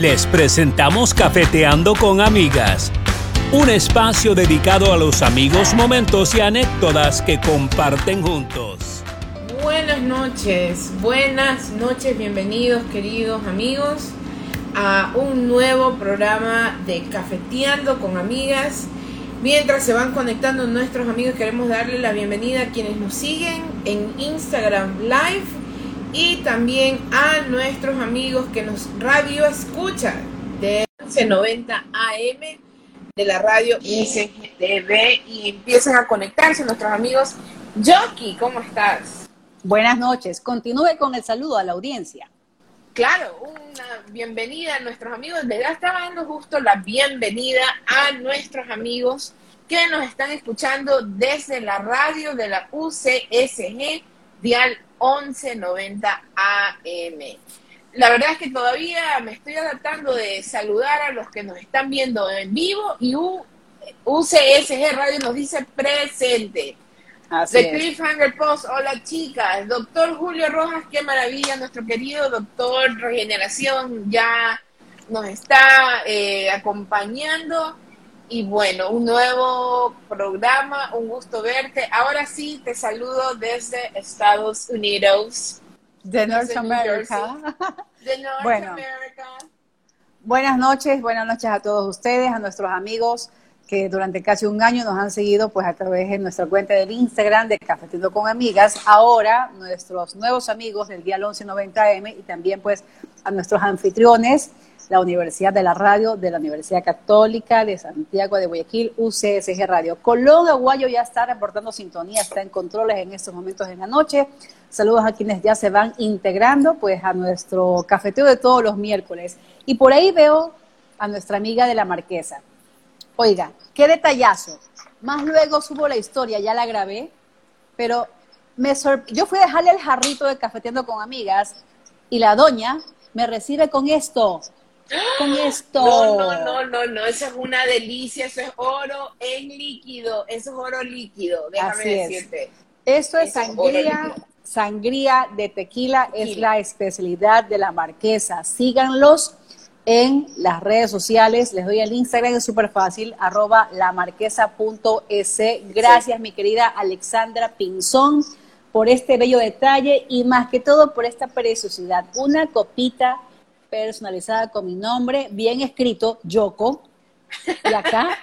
Les presentamos Cafeteando con Amigas, un espacio dedicado a los amigos, momentos y anécdotas que comparten juntos. Buenas noches, buenas noches, bienvenidos queridos amigos a un nuevo programa de Cafeteando con Amigas. Mientras se van conectando nuestros amigos, queremos darle la bienvenida a quienes nos siguen en Instagram Live y también a nuestros amigos que nos radio escuchan de 1190 AM de la radio ICGTV y empiezan a conectarse nuestros amigos. Jockey, ¿cómo estás? Buenas noches. Continúe con el saludo a la audiencia. Claro, una bienvenida a nuestros amigos. Le estaba dando justo la bienvenida a nuestros amigos que nos están escuchando desde la radio de la UCSG, Dial 1190 AM. La verdad es que todavía me estoy adaptando de saludar a los que nos están viendo en vivo y UCSG Radio nos dice presente. de Cliffhanger Post, hola chicas, doctor Julio Rojas, qué maravilla, nuestro querido doctor Regeneración ya nos está eh, acompañando. Y bueno, un nuevo programa, un gusto verte. Ahora sí, te saludo desde Estados Unidos. De North America. De North bueno, Buenas noches, buenas noches a todos ustedes, a nuestros amigos que durante casi un año nos han seguido pues a través de nuestra cuenta del Instagram de Cafetiendo con Amigas. Ahora nuestros nuevos amigos del día 1190M y también pues a nuestros anfitriones la Universidad de la Radio de la Universidad Católica de Santiago de Guayaquil, UCSG Radio. Colón Aguayo ya está reportando sintonía, está en controles en estos momentos en la noche. Saludos a quienes ya se van integrando pues a nuestro cafeteo de todos los miércoles. Y por ahí veo a nuestra amiga de la Marquesa. Oiga, qué detallazo. Más luego subo la historia, ya la grabé, pero me yo fui a dejarle el jarrito de cafeteando con amigas y la doña me recibe con esto con esto. No, no, no, no, no, eso es una delicia, eso es oro en líquido, eso es oro líquido, déjame decirte. Eso es sangría, sangría de tequila, es la especialidad de la marquesa. Síganlos en las redes sociales, les doy el Instagram, es súper fácil, arroba lamarquesa.es. Gracias, mi querida Alexandra Pinzón, por este bello detalle y más que todo por esta preciosidad. Una copita personalizada con mi nombre, bien escrito, Yoko. Y acá,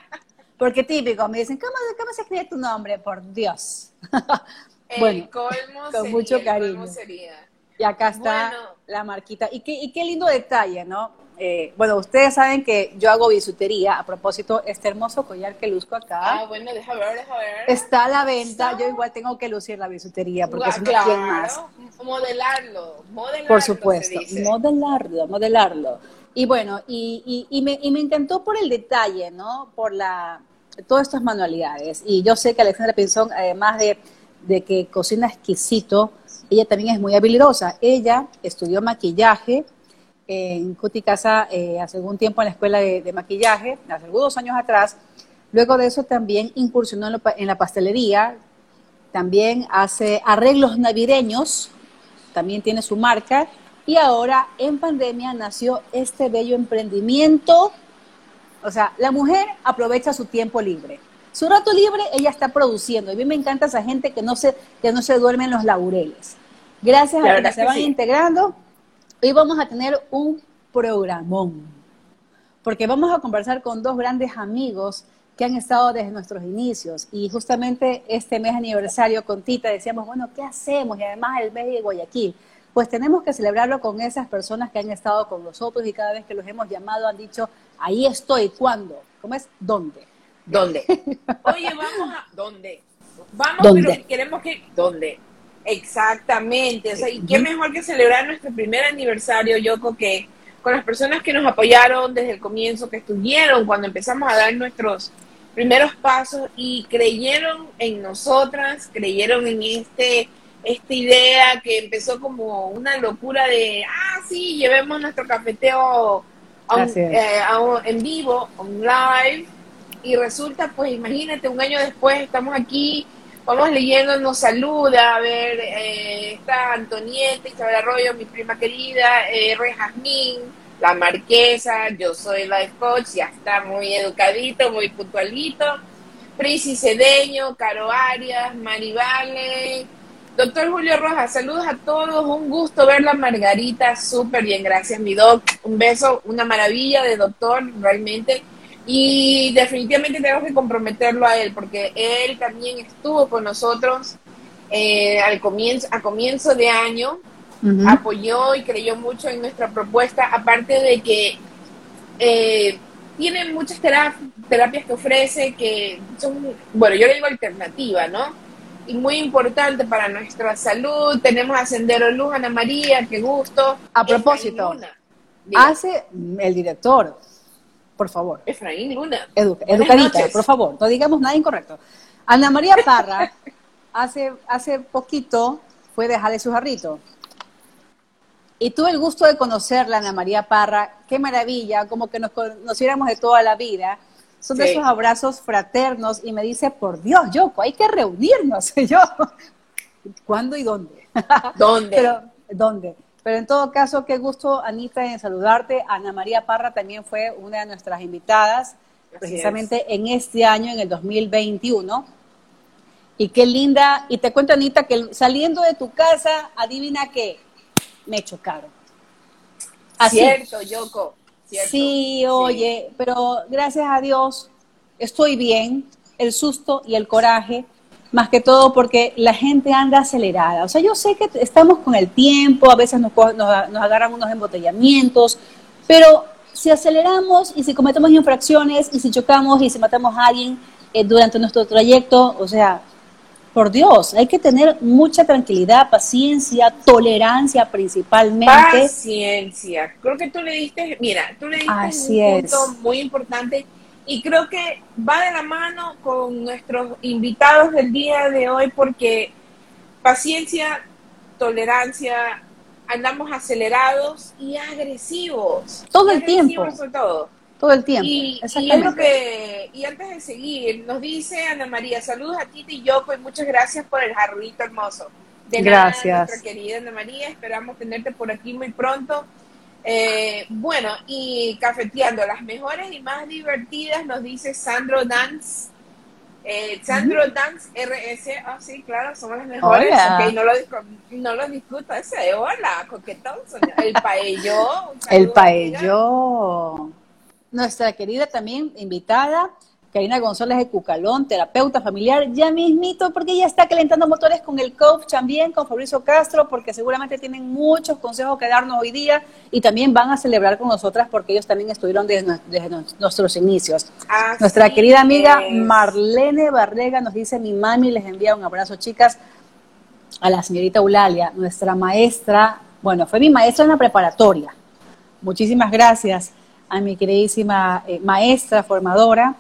porque típico, me dicen, ¿cómo, cómo se escribe tu nombre? Por Dios. bueno, con mucho cariño. Y acá está la marquita. Y qué, y qué lindo detalle, ¿no? Eh, bueno, ustedes saben que yo hago bisutería. A propósito, este hermoso collar que luzco acá. Ah, bueno, deja ver, deja ver. Está a la venta. Yo igual tengo que lucir la bisutería porque es claro. más. Modelarlo, modelarlo. Por supuesto, modelarlo, modelarlo. Y bueno, y, y, me, y me encantó por el detalle, ¿no? Por la todas estas manualidades. Y yo sé que Alexandra Pinzón, además de, de que cocina exquisito, ella también es muy habilidosa. Ella estudió maquillaje en Cuticasa eh, hace algún tiempo en la escuela de, maquillaje, hace algunos años atrás. Luego de eso también incursionó en, la pastelería, también hace arreglos navideños, también tiene su marca y ahora en pandemia nació este bello emprendimiento. O sea, la mujer aprovecha su tiempo libre. Su rato libre ella está produciendo. Y a mí me encanta esa gente que no se, que no se duerme en los laureles. Gracias a que se van integrando Hoy vamos a tener un programón, porque vamos a conversar con dos grandes amigos que han estado desde nuestros inicios. Y justamente este mes aniversario con Tita decíamos, bueno, ¿qué hacemos? Y además el mes de Guayaquil. Pues tenemos que celebrarlo con esas personas que han estado con nosotros y cada vez que los hemos llamado han dicho, ahí estoy, ¿cuándo? ¿Cómo es? ¿Dónde? ¿Dónde? Oye, vamos a... ¿Dónde? Vamos, ¿Dónde? pero queremos que... ¿Dónde? Exactamente, o sea, y qué mejor que celebrar nuestro primer aniversario, Yoko, que con las personas que nos apoyaron desde el comienzo, que estuvieron cuando empezamos a dar nuestros primeros pasos y creyeron en nosotras, creyeron en este esta idea que empezó como una locura de, ah, sí, llevemos nuestro cafeteo eh, en vivo, on live, y resulta, pues imagínate, un año después estamos aquí vamos leyendo, nos saluda, a ver, eh, está Antonieta, Isabel Arroyo, mi prima querida, eh, Re Jazmín, La Marquesa, yo soy life coach, ya está muy educadito, muy puntualito. Prisi Cedeño, Caro Arias, Marivale, doctor Julio Rojas, saludos a todos, un gusto verla Margarita, súper bien, gracias mi doc, un beso, una maravilla de doctor, realmente, y definitivamente tenemos que comprometerlo a él, porque él también estuvo con nosotros eh, al comienzo, a comienzo de año, apoyó y creyó mucho en nuestra propuesta, aparte de que eh, tiene muchas terapias que ofrece que son, bueno, yo le digo alternativa, ¿no? Y muy importante para nuestra salud. Tenemos a Sendero Luz, Ana María, qué gusto. A propósito, hace el director, por favor. Efraín Luna. educadita, por favor, no digamos nada incorrecto. Ana María Parra, hace, hace poquito fue a dejarle su jarrito y tuve el gusto de conocerla, Ana María Parra. Qué maravilla, como que nos conociéramos de toda la vida. Son de esos abrazos fraternos y me dice, por Dios, Yoko, hay que reunirnos. Y yo, ¿cuándo y dónde? ¿Dónde? Pero, ¿dónde? Pero en todo caso, qué gusto, Anita, en saludarte. Ana María Parra también fue una de nuestras invitadas, precisamente en este año, en el 2021. Y qué linda. Y te cuento, Anita, que saliendo de tu casa, adivina qué, me chocaron. Así. Cierto, Yoko. Sí, oye, pero gracias a Dios estoy bien, el susto y el coraje, más que todo porque la gente anda acelerada. O sea, yo sé que estamos con el tiempo, a veces nos, nos, agarran unos embotellamientos, pero si aceleramos y si cometemos infracciones y si chocamos y si matamos a alguien eh, durante nuestro trayecto, o sea, por Dios, hay que tener mucha tranquilidad, paciencia, tolerancia principalmente. Paciencia. Creo que tú le diste, mira, tú le diste un punto muy importante y creo que va de la mano con nuestros invitados del día de hoy porque paciencia, tolerancia, andamos acelerados y agresivos. Todo el tiempo. todo todo el tiempo. Y, y, que, y antes de seguir, nos dice Ana María, saludos a Titi y Yoko y muchas gracias por el jarrito hermoso. De gracias. Nada, nuestra querida Ana María, esperamos tenerte por aquí muy pronto. Eh, bueno, y cafeteando, las mejores y más divertidas, nos dice Sandro Dance. Eh, Sandro Dance RS, ah, sí, claro, somos las mejores. Okay, no lo, no lo discuto, ese, hola, coquetón, el paello. El paello nuestra querida también invitada, Karina González de Cucalón, terapeuta familiar, ya mismito, porque ella está calentando motores con el coach también, con Fabricio Castro, porque seguramente tienen muchos consejos que darnos hoy día y también van a celebrar con nosotras porque ellos también estuvieron desde, nuestros inicios. Nuestra querida amiga Marlene Barrega nos dice, mi mami les envía un abrazo, chicas, a la señorita Eulalia, nuestra maestra, bueno, fue mi maestra en la preparatoria. Muchísimas gracias a mi queridísima eh, maestra, formadora,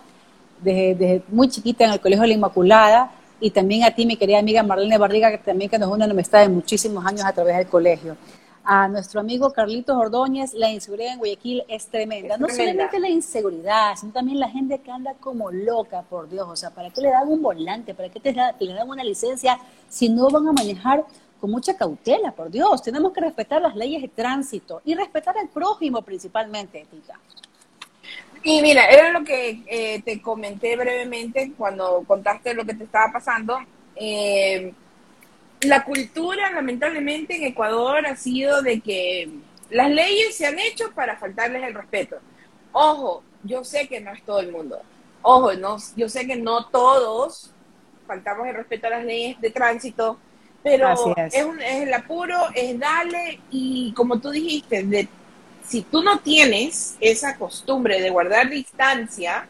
desde, muy chiquita en el Colegio de la Inmaculada, y también a ti, mi querida amiga Marlene Barriga, que también que nos une una amistad de muchísimos años a través del colegio. A nuestro amigo Carlitos Ordóñez, la inseguridad en Guayaquil es tremenda. no solamente la inseguridad, sino también la gente que anda como loca, por Dios. O sea, ¿para qué le dan un volante? ¿Para qué te, le dan una licencia si no van a manejar con mucha cautela, por Dios. Tenemos que respetar las leyes de tránsito y respetar al prójimo principalmente, Tita. Y mira, era lo que eh, te comenté brevemente cuando contaste lo que te estaba pasando. Eh, la cultura, lamentablemente, en Ecuador ha sido de que las leyes se han hecho para faltarles el respeto. Ojo, yo sé que no es todo el mundo. Ojo, no, yo sé que no todos faltamos el respeto a las leyes de tránsito, pero es. el apuro, es darle y como tú dijiste, de, si tú no tienes esa costumbre de guardar distancia,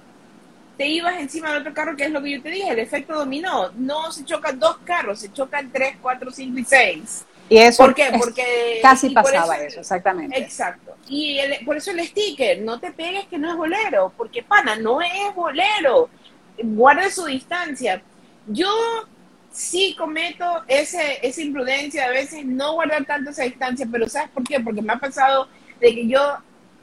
te ibas encima de otro carro, que es lo que yo te dije, el efecto dominó. No se chocan dos carros, se chocan tres, cuatro, cinco y seis. Y eso ¿Por qué? Porque casi pasaba eso, exactamente. Exacto. Y por eso el sticker, no te pegues que no es bolero, porque pana, no es bolero. Guarde su distancia. Yo sí cometo ese, esa imprudencia a veces no guardar tanto esa distancia, pero ¿sabes por qué? Porque me ha pasado de que yo,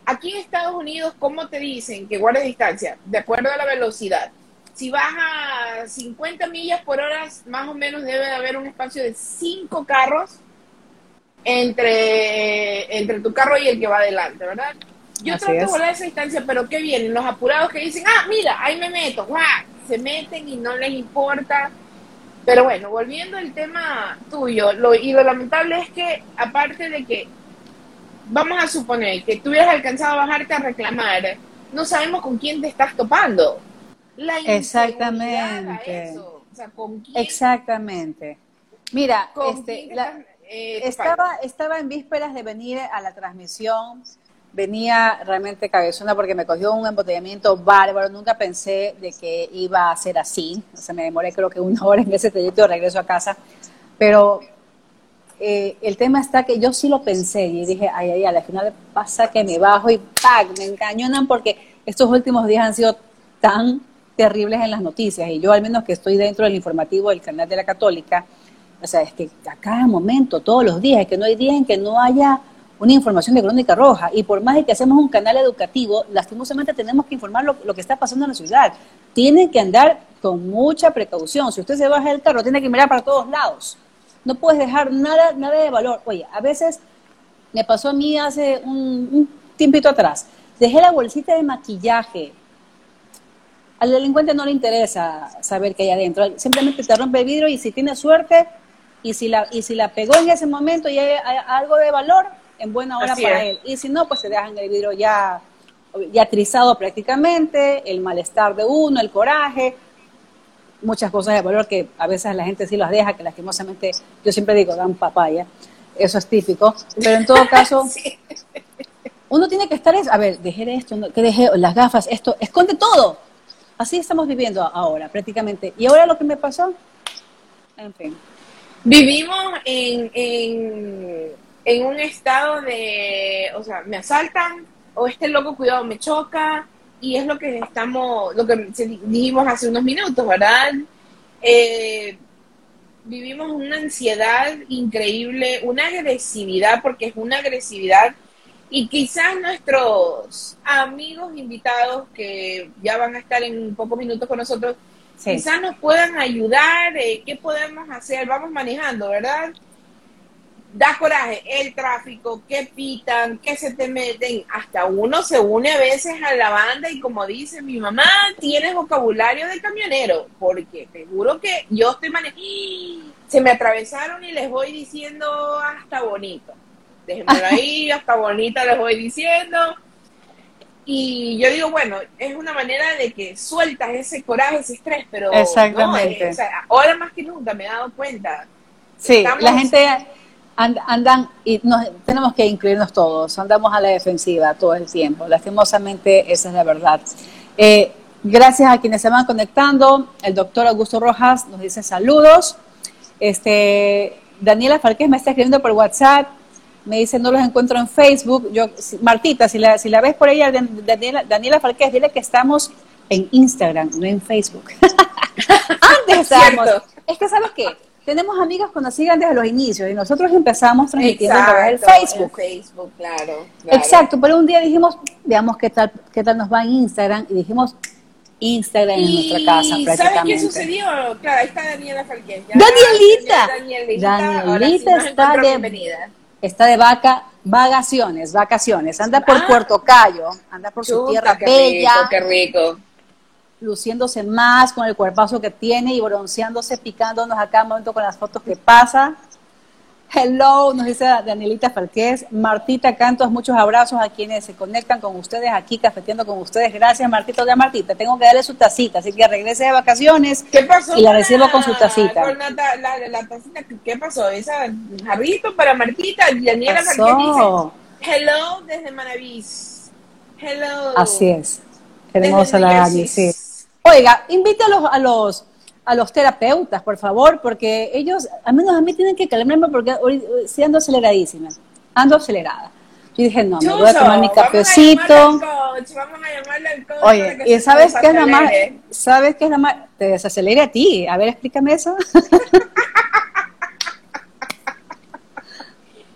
aquí en Estados Unidos, ¿cómo te dicen que guardes distancia? De acuerdo a la velocidad. Si vas a 50 millas por hora, más o menos debe de haber un espacio de 5 carros entre, entre tu carro y el que va adelante, ¿verdad? Yo trato de volar esa distancia, pero ¿qué vienen? Los apurados que dicen, ah, mira, ahí me meto, ¡guau! se meten y no les importa. Pero bueno, volviendo al tema tuyo, lo, y lo lamentable es que, aparte de que, vamos a suponer que tú hubieras alcanzado a bajarte a reclamar, no sabemos con quién te estás topando. La Exactamente. Exactamente. Mira, este, eh, estaba, estaba en vísperas de venir a la transmisión venía realmente cabezona porque me cogió un embotellamiento bárbaro. Nunca pensé de que iba a ser así. O sea, me demoré creo que una hora en ese trayecto de regreso a casa. Pero eh, el tema está que yo sí lo pensé y dije, ay, ay, al final pasa que me bajo y ¡pac! Me encañonan porque estos últimos días han sido tan terribles en las noticias y yo al menos que estoy dentro del informativo del canal de la Católica, o sea, es que a cada momento, todos los días, es que no hay día en que no haya una información de Crónica Roja. Y por más de que hacemos un canal educativo, lastimosamente tenemos que informar lo, que está pasando en la ciudad. Tienen que andar con mucha precaución. Si usted se baja del carro, tiene que mirar para todos lados. No puedes dejar nada, nada de valor. Oye, a veces me pasó a mí hace un, un tiempito atrás. Dejé la bolsita de maquillaje. Al delincuente no le interesa saber qué hay adentro. Simplemente te rompe el vidrio y si tiene suerte y si la, y si la pegó en ese momento y hay algo de valor, en buena hora para él. Y si no, pues se dejan el vidrio ya, ya trizado prácticamente, el malestar de uno, el coraje, muchas cosas de valor que a veces la gente sí las deja, que lastimosamente, yo siempre digo, dan papaya, eso es típico, pero en todo caso, uno tiene que estar, a ver, dejé esto, que dejé las gafas, esto, esconde todo. Así estamos viviendo ahora, prácticamente. Y ahora lo que me pasó, en fin. Vivimos en, en en un estado de, o sea, me asaltan o este loco cuidado me choca y es lo que estamos, lo que dijimos hace unos minutos, ¿verdad? Eh, vivimos una ansiedad increíble, una agresividad, porque es una agresividad y quizás nuestros amigos invitados que ya van a estar en pocos minutos con nosotros, quizás nos puedan ayudar, eh, qué podemos hacer, vamos manejando, ¿verdad? Da coraje el tráfico, que pitan, que se te meten, hasta uno se une a veces a la banda y como dice mi mamá, tienes vocabulario de camionero, porque te juro que yo estoy manejando, se me atravesaron y les voy diciendo hasta bonito, déjenmelo ahí, hasta bonita les voy diciendo, y yo digo, bueno, es una manera de que sueltas ese coraje, ese estrés, pero Exactamente. ahora más que nunca me he dado cuenta. Sí, la gente andan y nos, tenemos que incluirnos todos, andamos a la defensiva todo el tiempo. Lastimosamente, esa es la verdad. Eh, gracias a quienes se van conectando. El doctor Augusto Rojas nos dice saludos. Este, Daniela Falquez me está escribiendo por WhatsApp. Me dice, no los encuentro en Facebook. Yo, Martita, si la, si la ves por ella, Daniela, Daniela Falquez, dile que estamos en Instagram, no en Facebook. Antes estábamos. Es que, ¿sabes qué? Tenemos amigas conocidas desde los inicios y nosotros empezamos transmitiendo a través del Facebook. Facebook, claro, Exacto, pero un día dijimos, veamos qué tal, qué tal nos va en Instagram y dijimos Instagram en nuestra casa prácticamente. ¿Sabes qué sucedió? Claro, ahí está Daniela Falquez. Danielita. Danielita, está de está de vaca, vacaciones, vacaciones. Anda por ah. Puerto Cayo, anda por su tierra bella. qué rico luciéndose más con el cuerpazo que tiene y bronceándose, picándonos a cada momento con las fotos que pasa. Hello, nos dice Danielita Falquez. Martita Cantos, muchos abrazos a quienes se conectan con ustedes aquí, cafeteando con ustedes. Gracias, Martita. Ya, Martita, tengo que darle su tacita, así que regrese de vacaciones ¿Qué pasó y la recibo con su tacita. la, tacita, ¿qué pasó? Esa jarrito para Martita, Daniela Falquez dice, hello desde Manavís. Hello. Así es. Hermosa la Dani, sí. Oiga, invita a los, a los, terapeutas, por favor, porque ellos, al menos a mí tienen que calmarme porque si ando aceleradísima, ando acelerada. Yo dije, no, me voy a tomar mi cafecito. Vamos a llamarle al coach Oye, ¿y sabes qué es la más? ¿Sabes qué es la más? Te desacelere a ti. A ver, explícame eso.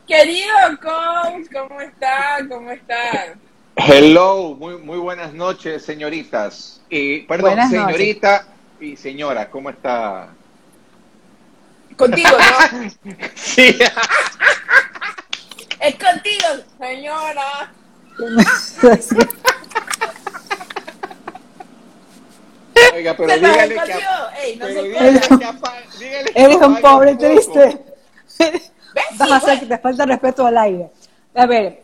Querido coach, ¿cómo está? ¿Cómo está? Hello, muy, muy buenas noches, señoritas. Y, perdón, señorita y señora, ¿cómo está? Contigo, ¿no? sí. es contigo, señora. Oiga, pero dígale que, Ey, no pero dígale que, Eres un pobre triste. Vas a hacer que te falta respeto al aire. A ver,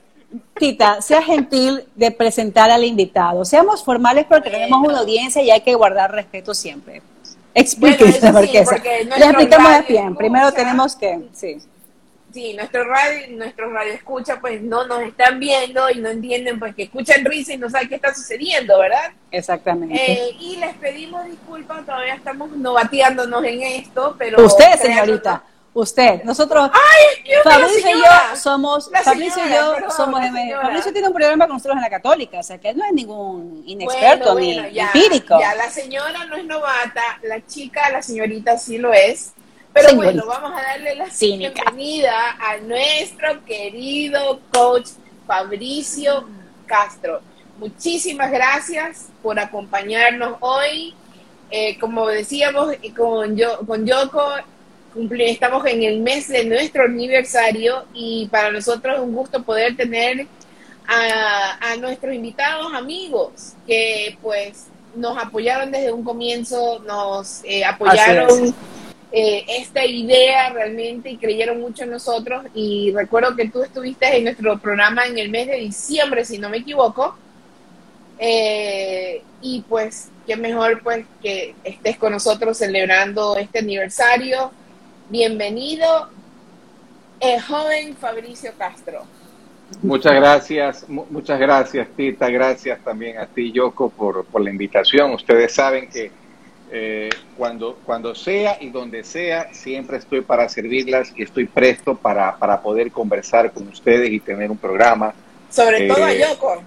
Tita, sea gentil de presentar al invitado. Seamos formales porque tenemos una audiencia y hay que guardar respeto siempre. Explíquense bueno, por qué. Le explicamos bien. Primero tenemos que, sí. Sí, nuestro radio, nuestros radio escucha, pues no nos están viendo y no entienden, pues que escuchan risa y no saben qué está sucediendo, ¿verdad? Exactamente. Eh, y les pedimos disculpas, todavía estamos novateándonos en esto, pero... Usted, señorita, usted, nosotros... ¡Ay, Fabricio y yo somos... Fabricio y yo somos... Fabricio tiene un programa con nosotros en la Católica, o sea que él no es ningún inexperto ni empírico. Ya, la señora no es novata, la chica, la señorita sí lo es. Pero bueno, vamos a darle la bienvenida a nuestro querido coach Fabricio Castro. Muchísimas gracias por acompañarnos hoy. Eh, como decíamos con, yo, con Yoko, estamos en el mes de nuestro aniversario y para nosotros es un gusto poder tener a, nuestros invitados amigos que pues nos apoyaron desde un comienzo, nos eh, apoyaron eh, esta idea realmente y creyeron mucho en nosotros. Y recuerdo que tú estuviste en nuestro programa en el mes de diciembre, si no me equivoco. Eh, y pues, qué mejor pues que estés con nosotros celebrando este aniversario. Bienvenido, el joven Fabricio Castro. Muchas gracias, muchas gracias Tita, gracias también a ti Yoko por, por la invitación. Ustedes saben que eh, cuando, cuando sea y donde sea, siempre estoy para servirlas y estoy presto para, para poder conversar con ustedes y tener un programa. Sobre todo a eh, Yoko,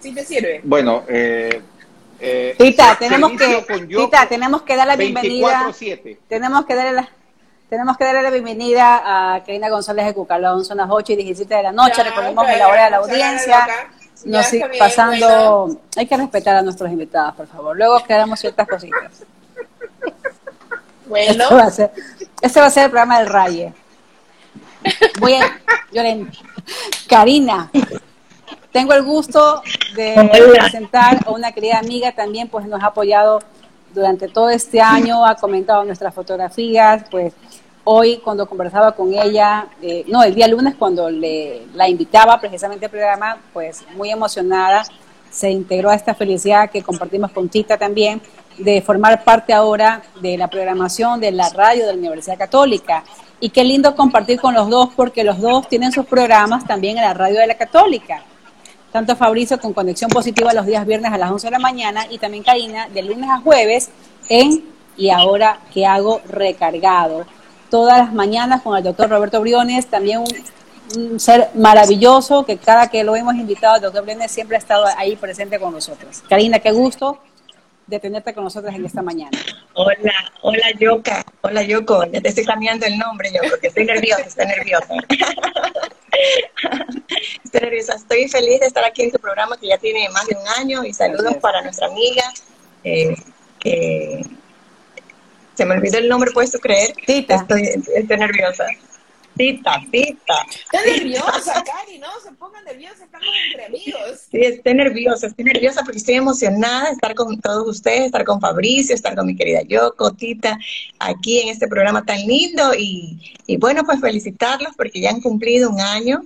¿sí te sirve? Bueno, eh, eh Tita, tenemos que, Tita, tenemos que dar la bienvenida. Tenemos que darle la, tenemos que darle la bienvenida a Karina González de Cucalón, son las 8 y 17 de la noche, recordemos que la hora de la audiencia nos sigue pasando, hay que respetar a nuestros invitados, por favor. Luego quedamos ciertas cositas. Bueno. Este va a ser, este va a ser el programa del Raye. Voy a, Karina, tengo el gusto de presentar a una querida amiga también, pues nos ha apoyado durante todo este año, ha comentado nuestras fotografías, pues hoy cuando conversaba con ella, eh, no, el día lunes cuando le, la invitaba precisamente al programa, pues muy emocionada, se integró a esta felicidad que compartimos con Tita también, de formar parte ahora de la programación de la radio de la Universidad Católica. Y qué lindo compartir con los dos, porque los dos tienen sus programas también en la radio de la Católica. Tanto Fabricio con Conexión Positiva los días viernes a las 11 de la mañana y también Karina de lunes a jueves en Y ahora que hago recargado todas las mañanas con el doctor Roberto Briones, también un, ser maravilloso que cada que lo hemos invitado, el doctor Briones siempre ha estado ahí presente con nosotros. Karina, qué gusto de tenerte con nosotros en esta mañana. Hola, hola Yoka, hola Yoko, ya te estoy cambiando el nombre yo porque estoy nerviosa, estoy nerviosa. estoy nerviosa, estoy feliz de estar aquí en tu programa que ya tiene más de un año y saludos para nuestra amiga eh, que se me olvidó el nombre, ¿puedes tú creer? Tita. Estoy, estoy nerviosa. Tita, Tita. Estoy nerviosa, Cari, no se pongan nerviosa, estamos entre amigos. Sí, estoy nerviosa, estoy nerviosa porque estoy emocionada de estar con todos ustedes, estar con Fabricio, estar con mi querida Yoko, Tita, aquí en este programa tan lindo y, y bueno, pues felicitarlos porque ya han cumplido un año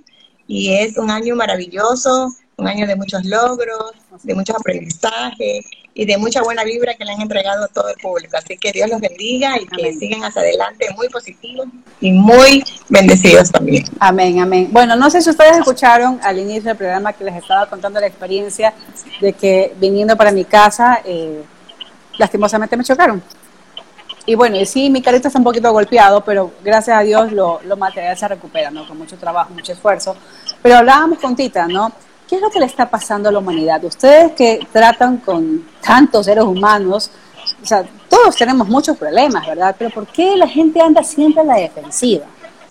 y es un año maravilloso, un año de muchos logros, de muchos aprendizajes y de mucha buena vibra que le han entregado a todo el público. Así que Dios los bendiga y que sigan hacia adelante muy positivos y muy bendecidos también. Amén, amén. Bueno, no sé si ustedes escucharon al inicio del programa que les estaba contando la experiencia de que viniendo para mi casa, eh, lastimosamente me chocaron. Y bueno, y sí, mi carita está un poquito golpeado, pero gracias a Dios lo, lo material se recupera, ¿no? Con mucho trabajo, mucho esfuerzo. Pero hablábamos con Tita, ¿no? ¿Qué es lo que le está pasando a la humanidad? Ustedes que tratan con tantos seres humanos, o sea, todos tenemos muchos problemas, ¿verdad? Pero ¿por qué la gente anda siempre a la defensiva?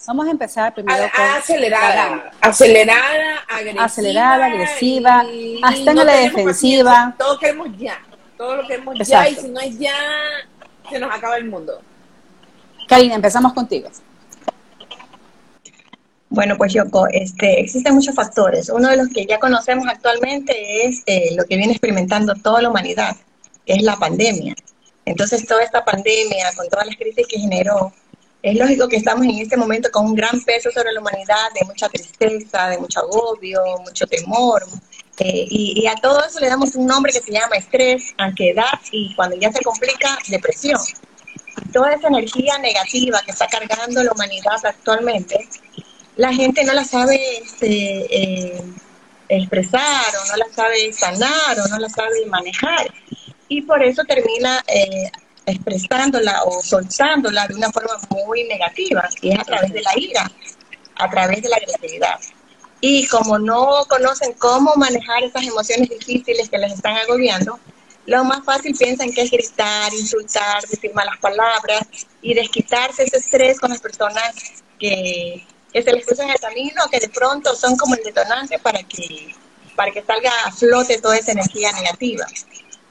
Vamos a empezar primero con... Acelerada, acelerada, agresiva. Acelerada, agresiva, hasta en la defensiva. Todo queremos ya, todo lo queremos ya, y si no es ya, se nos acaba el mundo. Karina, empezamos contigo. Bueno, pues Yoko, este, existen muchos factores. Uno de los que ya conocemos actualmente es eh, lo que viene experimentando toda la humanidad, que es la pandemia. Entonces, toda esta pandemia, con todas las crisis que generó, es lógico que estamos en este momento con un gran peso sobre la humanidad, de mucha tristeza, de mucho agobio, mucho temor. Eh, y, a todo eso le damos un nombre que se llama estrés, ansiedad y cuando ya se complica, depresión. toda esa energía negativa que está cargando la humanidad actualmente la gente no la sabe este, eh, expresar o no la sabe sanar o no la sabe manejar. Y por eso termina eh, expresándola o soltándola de una forma muy negativa, y es a través de la ira, a través de la agresividad. Y como no conocen cómo manejar esas emociones difíciles que les están agobiando, lo más fácil piensan que es gritar, insultar, decir malas palabras y desquitarse ese estrés con las personas que, que se les cruza en el camino, que de pronto son como el detonante para que, para que salga a flote toda esa energía negativa.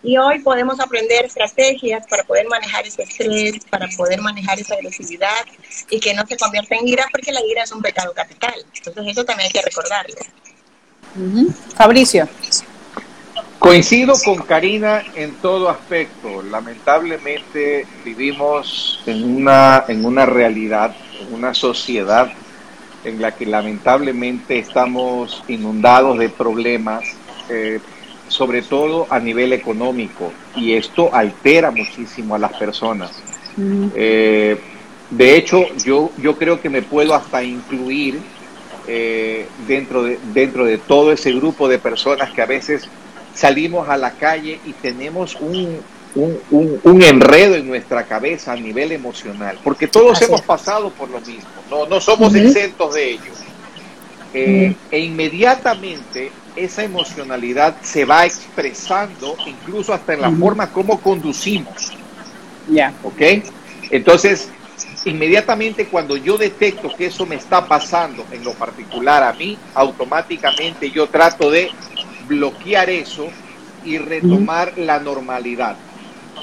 Y hoy podemos aprender estrategias para poder manejar ese estrés, para poder manejar esa agresividad y que no se convierta en ira, porque la ira es un pecado capital. Entonces eso también hay que recordarlo. Fabricio. Coincido con Karina en todo aspecto. Lamentablemente vivimos en una, en una realidad, en una sociedad en la que lamentablemente estamos inundados de problemas, eh, sobre todo a nivel económico, y esto altera muchísimo a las personas. Eh, de hecho, yo, yo creo que me puedo hasta incluir eh, dentro, de, dentro de todo ese grupo de personas que a veces salimos a la calle y tenemos un, un, enredo en nuestra cabeza a nivel emocional, porque todos hemos pasado por lo mismo, no, no somos exentos de ello. Eh, e inmediatamente esa emocionalidad se va expresando incluso hasta en la forma como conducimos. Ya. ¿Ok? Entonces, inmediatamente cuando yo detecto que eso me está pasando en lo particular a mí, automáticamente yo trato de bloquear eso y retomar la normalidad.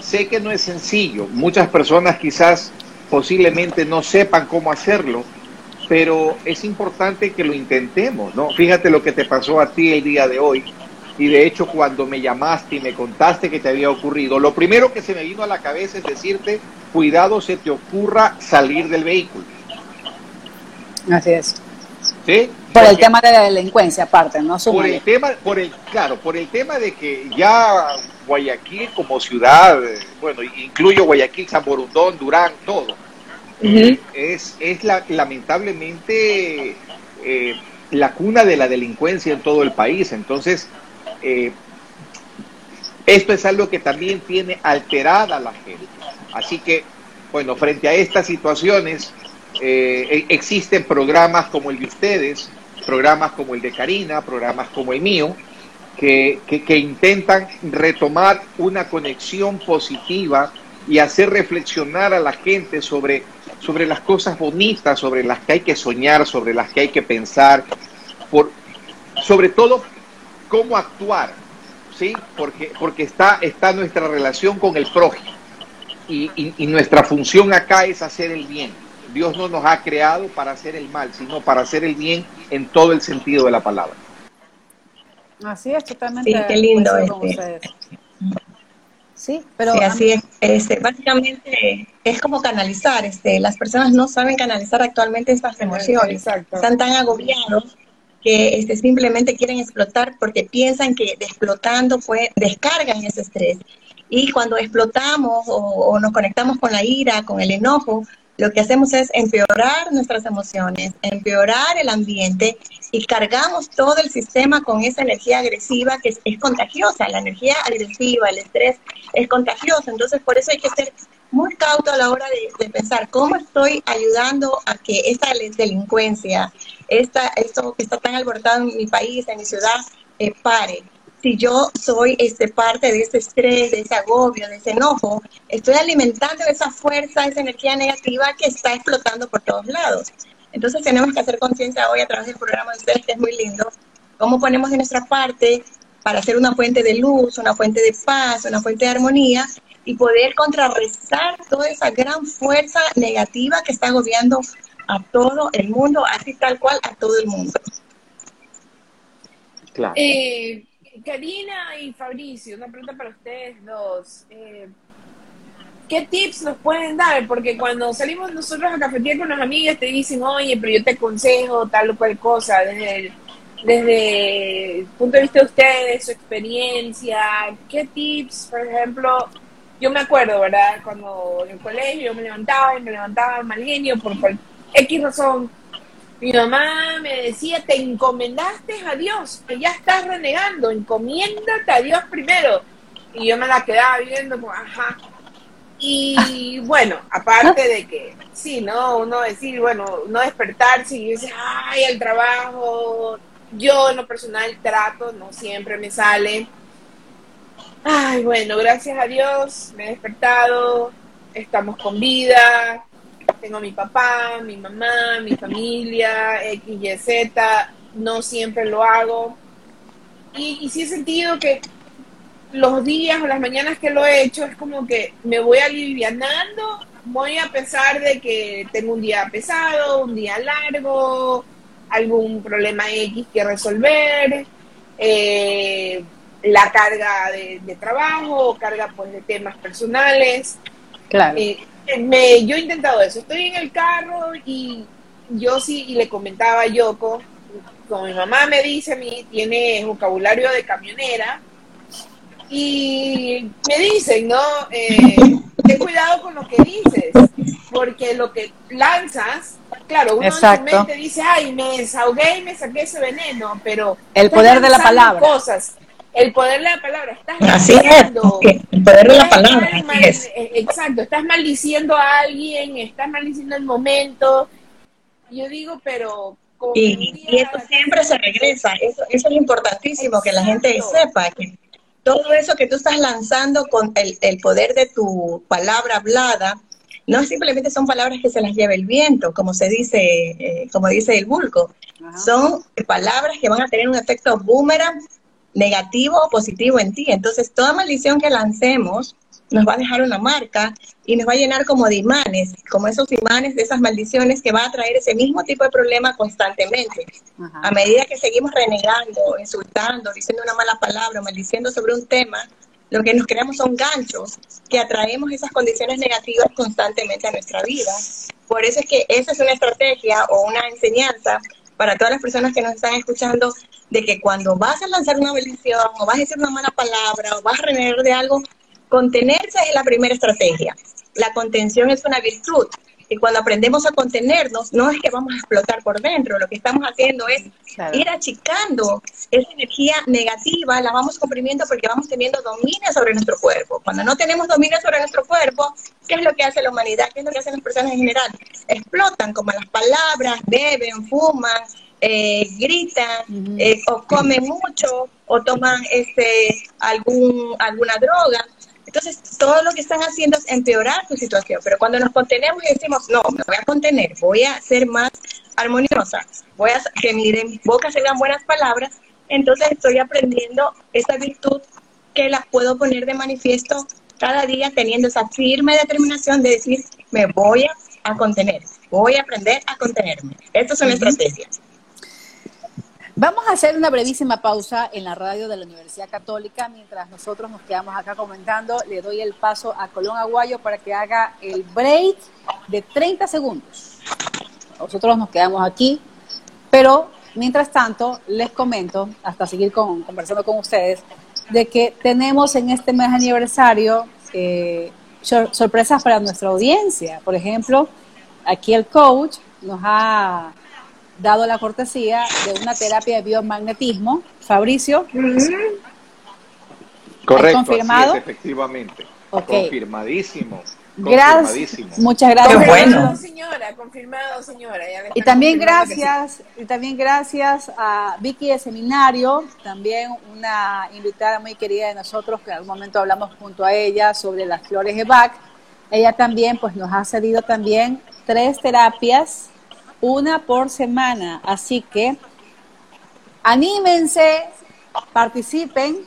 Sé que no es sencillo, muchas personas quizás posiblemente no sepan cómo hacerlo, pero es importante que lo intentemos, ¿no? Fíjate lo que te pasó a ti el día de hoy. Y de hecho, cuando me llamaste y me contaste que te había ocurrido, lo primero que se me vino a la cabeza es decirte, cuidado se te ocurra salir del vehículo. Así es. ¿Sí? Por el tema de la delincuencia, aparte, ¿no? Por el tema, por el, claro, por el tema de que ya Guayaquil como ciudad, bueno, incluyo Guayaquil, San Borondón, Durán, todo, es, es la, lamentablemente eh, la cuna de la delincuencia en todo el país. Entonces, eh, esto es algo que también tiene alterada a la gente. Así que, bueno, frente a estas situaciones, eh, e, existen programas como el de ustedes, programas como el de Karina, programas como el mío, que, intentan retomar una conexión positiva y hacer reflexionar a la gente sobre, sobre las cosas bonitas, sobre las que hay que soñar, sobre las que hay que pensar, por, sobre todo cómo actuar, ¿sí? Porque, porque está, está nuestra relación con el prójimo y, y nuestra función acá es hacer el bien. Dios no nos ha creado para hacer el mal, sino para hacer el bien en todo el sentido de la palabra. Así es, totalmente. Sí, qué lindo este. Sí, pero sí, así es. Este, básicamente es como canalizar. Este, las personas no saben canalizar actualmente estas emociones. Están tan agobiados que este, simplemente quieren explotar porque piensan que explotando fue, descargan ese estrés. Y cuando explotamos o nos conectamos con la ira, con el enojo, lo que hacemos es empeorar nuestras emociones, empeorar el ambiente y cargamos todo el sistema con esa energía agresiva que es, contagiosa. La energía agresiva, el estrés es contagioso. Entonces, por eso hay que ser muy cauto a la hora de, pensar cómo estoy ayudando a que esta delincuencia, esta, esto que está tan alborotado en mi país, en mi ciudad, eh, pare si yo soy este, parte de ese estrés, de ese agobio, de ese enojo, estoy alimentando esa fuerza, esa energía negativa que está explotando por todos lados. Entonces tenemos que hacer conciencia hoy a través del programa de ustedes, que es muy lindo, cómo ponemos de nuestra parte para ser una fuente de luz, una fuente de paz, una fuente de armonía y poder contrarrestar toda esa gran fuerza negativa que está agobiando a todo el mundo, así tal cual a todo el mundo. Claro. Eh, Karina y Fabricio, una pregunta para ustedes dos. Eh, ¿Qué tips nos pueden dar? Porque cuando salimos nosotros a cafetear con las amigas te dicen, oye, pero yo te aconsejo tal o cual cosa, desde el, punto de vista de ustedes, su experiencia, ¿qué tips, por ejemplo, yo me acuerdo, ¿verdad? Cuando en el colegio yo me levantaba y me levantaba mal genio por X razón. Mi mamá me decía, te encomendaste a Dios, que ya estás renegando, encomiéndate a Dios primero. Y yo me la quedaba viendo como, ajá. Y bueno, aparte de que, sí, ¿no? Uno decir, bueno, no despertarse y dice, ay, el trabajo, yo en lo personal trato, no siempre me sale Ay, bueno, gracias a Dios me he despertado, estamos con vida, tengo a mi papá, mi mamá, mi familia, X, Y, Z, no siempre lo hago. Y, y sí he sentido que los días o las mañanas que lo he hecho es como que me voy alivianando, voy a pesar de que tengo un día pesado, un día largo, algún problema X que resolver. Eh, la carga de, trabajo, carga pues de temas personales. Claro. Eh, me, yo he intentado eso. Estoy en el carro y yo sí, y le comentaba a Yoko, como mi mamá me dice, mí tiene vocabulario de camionera, y me dicen, ¿no? Eh, ten cuidado con lo que dices, porque lo que lanzas, claro, uno Exacto. en su mente dice, ay, me desahogué y me saqué ese veneno, pero... El poder de la palabra. Cosas el poder de la palabra. Estás así es, el poder de la palabra. Eh, exacto, estás maldiciendo a alguien, estás maldiciendo el momento. Yo digo, pero... Y, eso siempre se regresa, eso, eso es importantísimo que la gente sepa, que todo eso que tú estás lanzando con el, el poder de tu palabra hablada, no simplemente son palabras que se las lleva el viento, como se dice, eh, como dice el vulco, son palabras que van a tener un efecto boomerang negativo o positivo en ti. Entonces, toda maldición que lancemos nos va a dejar una marca y nos va a llenar como de imanes, como esos imanes de esas maldiciones que va a traer ese mismo tipo de problema constantemente. A medida que seguimos renegando, insultando, diciendo una mala palabra, maldiciendo sobre un tema, lo que nos creamos son ganchos que atraemos esas condiciones negativas constantemente a nuestra vida. Por eso es que esa es una estrategia o una enseñanza para todas las personas que nos están escuchando, de que cuando vas a lanzar una bendición o vas a decir una mala palabra o vas a renegar de algo, contenerse es la primera estrategia. La contención es una virtud. Y cuando aprendemos a contenernos, no es que vamos a explotar por dentro, lo que estamos haciendo es ir achicando esa energía negativa, la vamos comprimiendo porque vamos teniendo dominio sobre nuestro cuerpo. Cuando no tenemos dominio sobre nuestro cuerpo, ¿qué es lo que hace la humanidad? ¿Qué es lo que hacen las personas en general? Explotan como las palabras, beben, fuman, eh, gritan, eh, o comen mucho, o toman este, algún, alguna droga. Entonces, todo lo que están haciendo es empeorar su situación. Pero cuando nos contenemos y decimos, no, me voy a contener, voy a ser más armoniosa, voy a que de mi boca salgan buenas palabras, entonces estoy aprendiendo esa virtud que la puedo poner de manifiesto cada día teniendo esa firme determinación de decir, me voy a, contener, voy a aprender a contenerme. Esto es una estrategia. Vamos a hacer una brevísima pausa en la radio de la Universidad Católica mientras nosotros nos quedamos acá comentando. Le doy el paso a Colón Aguayo para que haga el break de 30 segundos. Nosotros nos quedamos aquí, pero mientras tanto les comento, hasta seguir conversando con ustedes, de que tenemos en este mes aniversario eh, sorpresas para nuestra audiencia. Por ejemplo, aquí el coach nos ha dado la cortesía de una terapia de biomagnetismo. Fabricio. Correcto, confirmado? efectivamente. Confirmadísimo. Gracias. Muchas gracias. Bueno. señora, confirmado, señora. y también gracias, y también gracias a Vicky de Seminario, también una invitada muy querida de nosotros, que en algún momento hablamos junto a ella sobre las flores de Bach. Ella también pues nos ha cedido también tres terapias una por semana. Así que anímense, participen.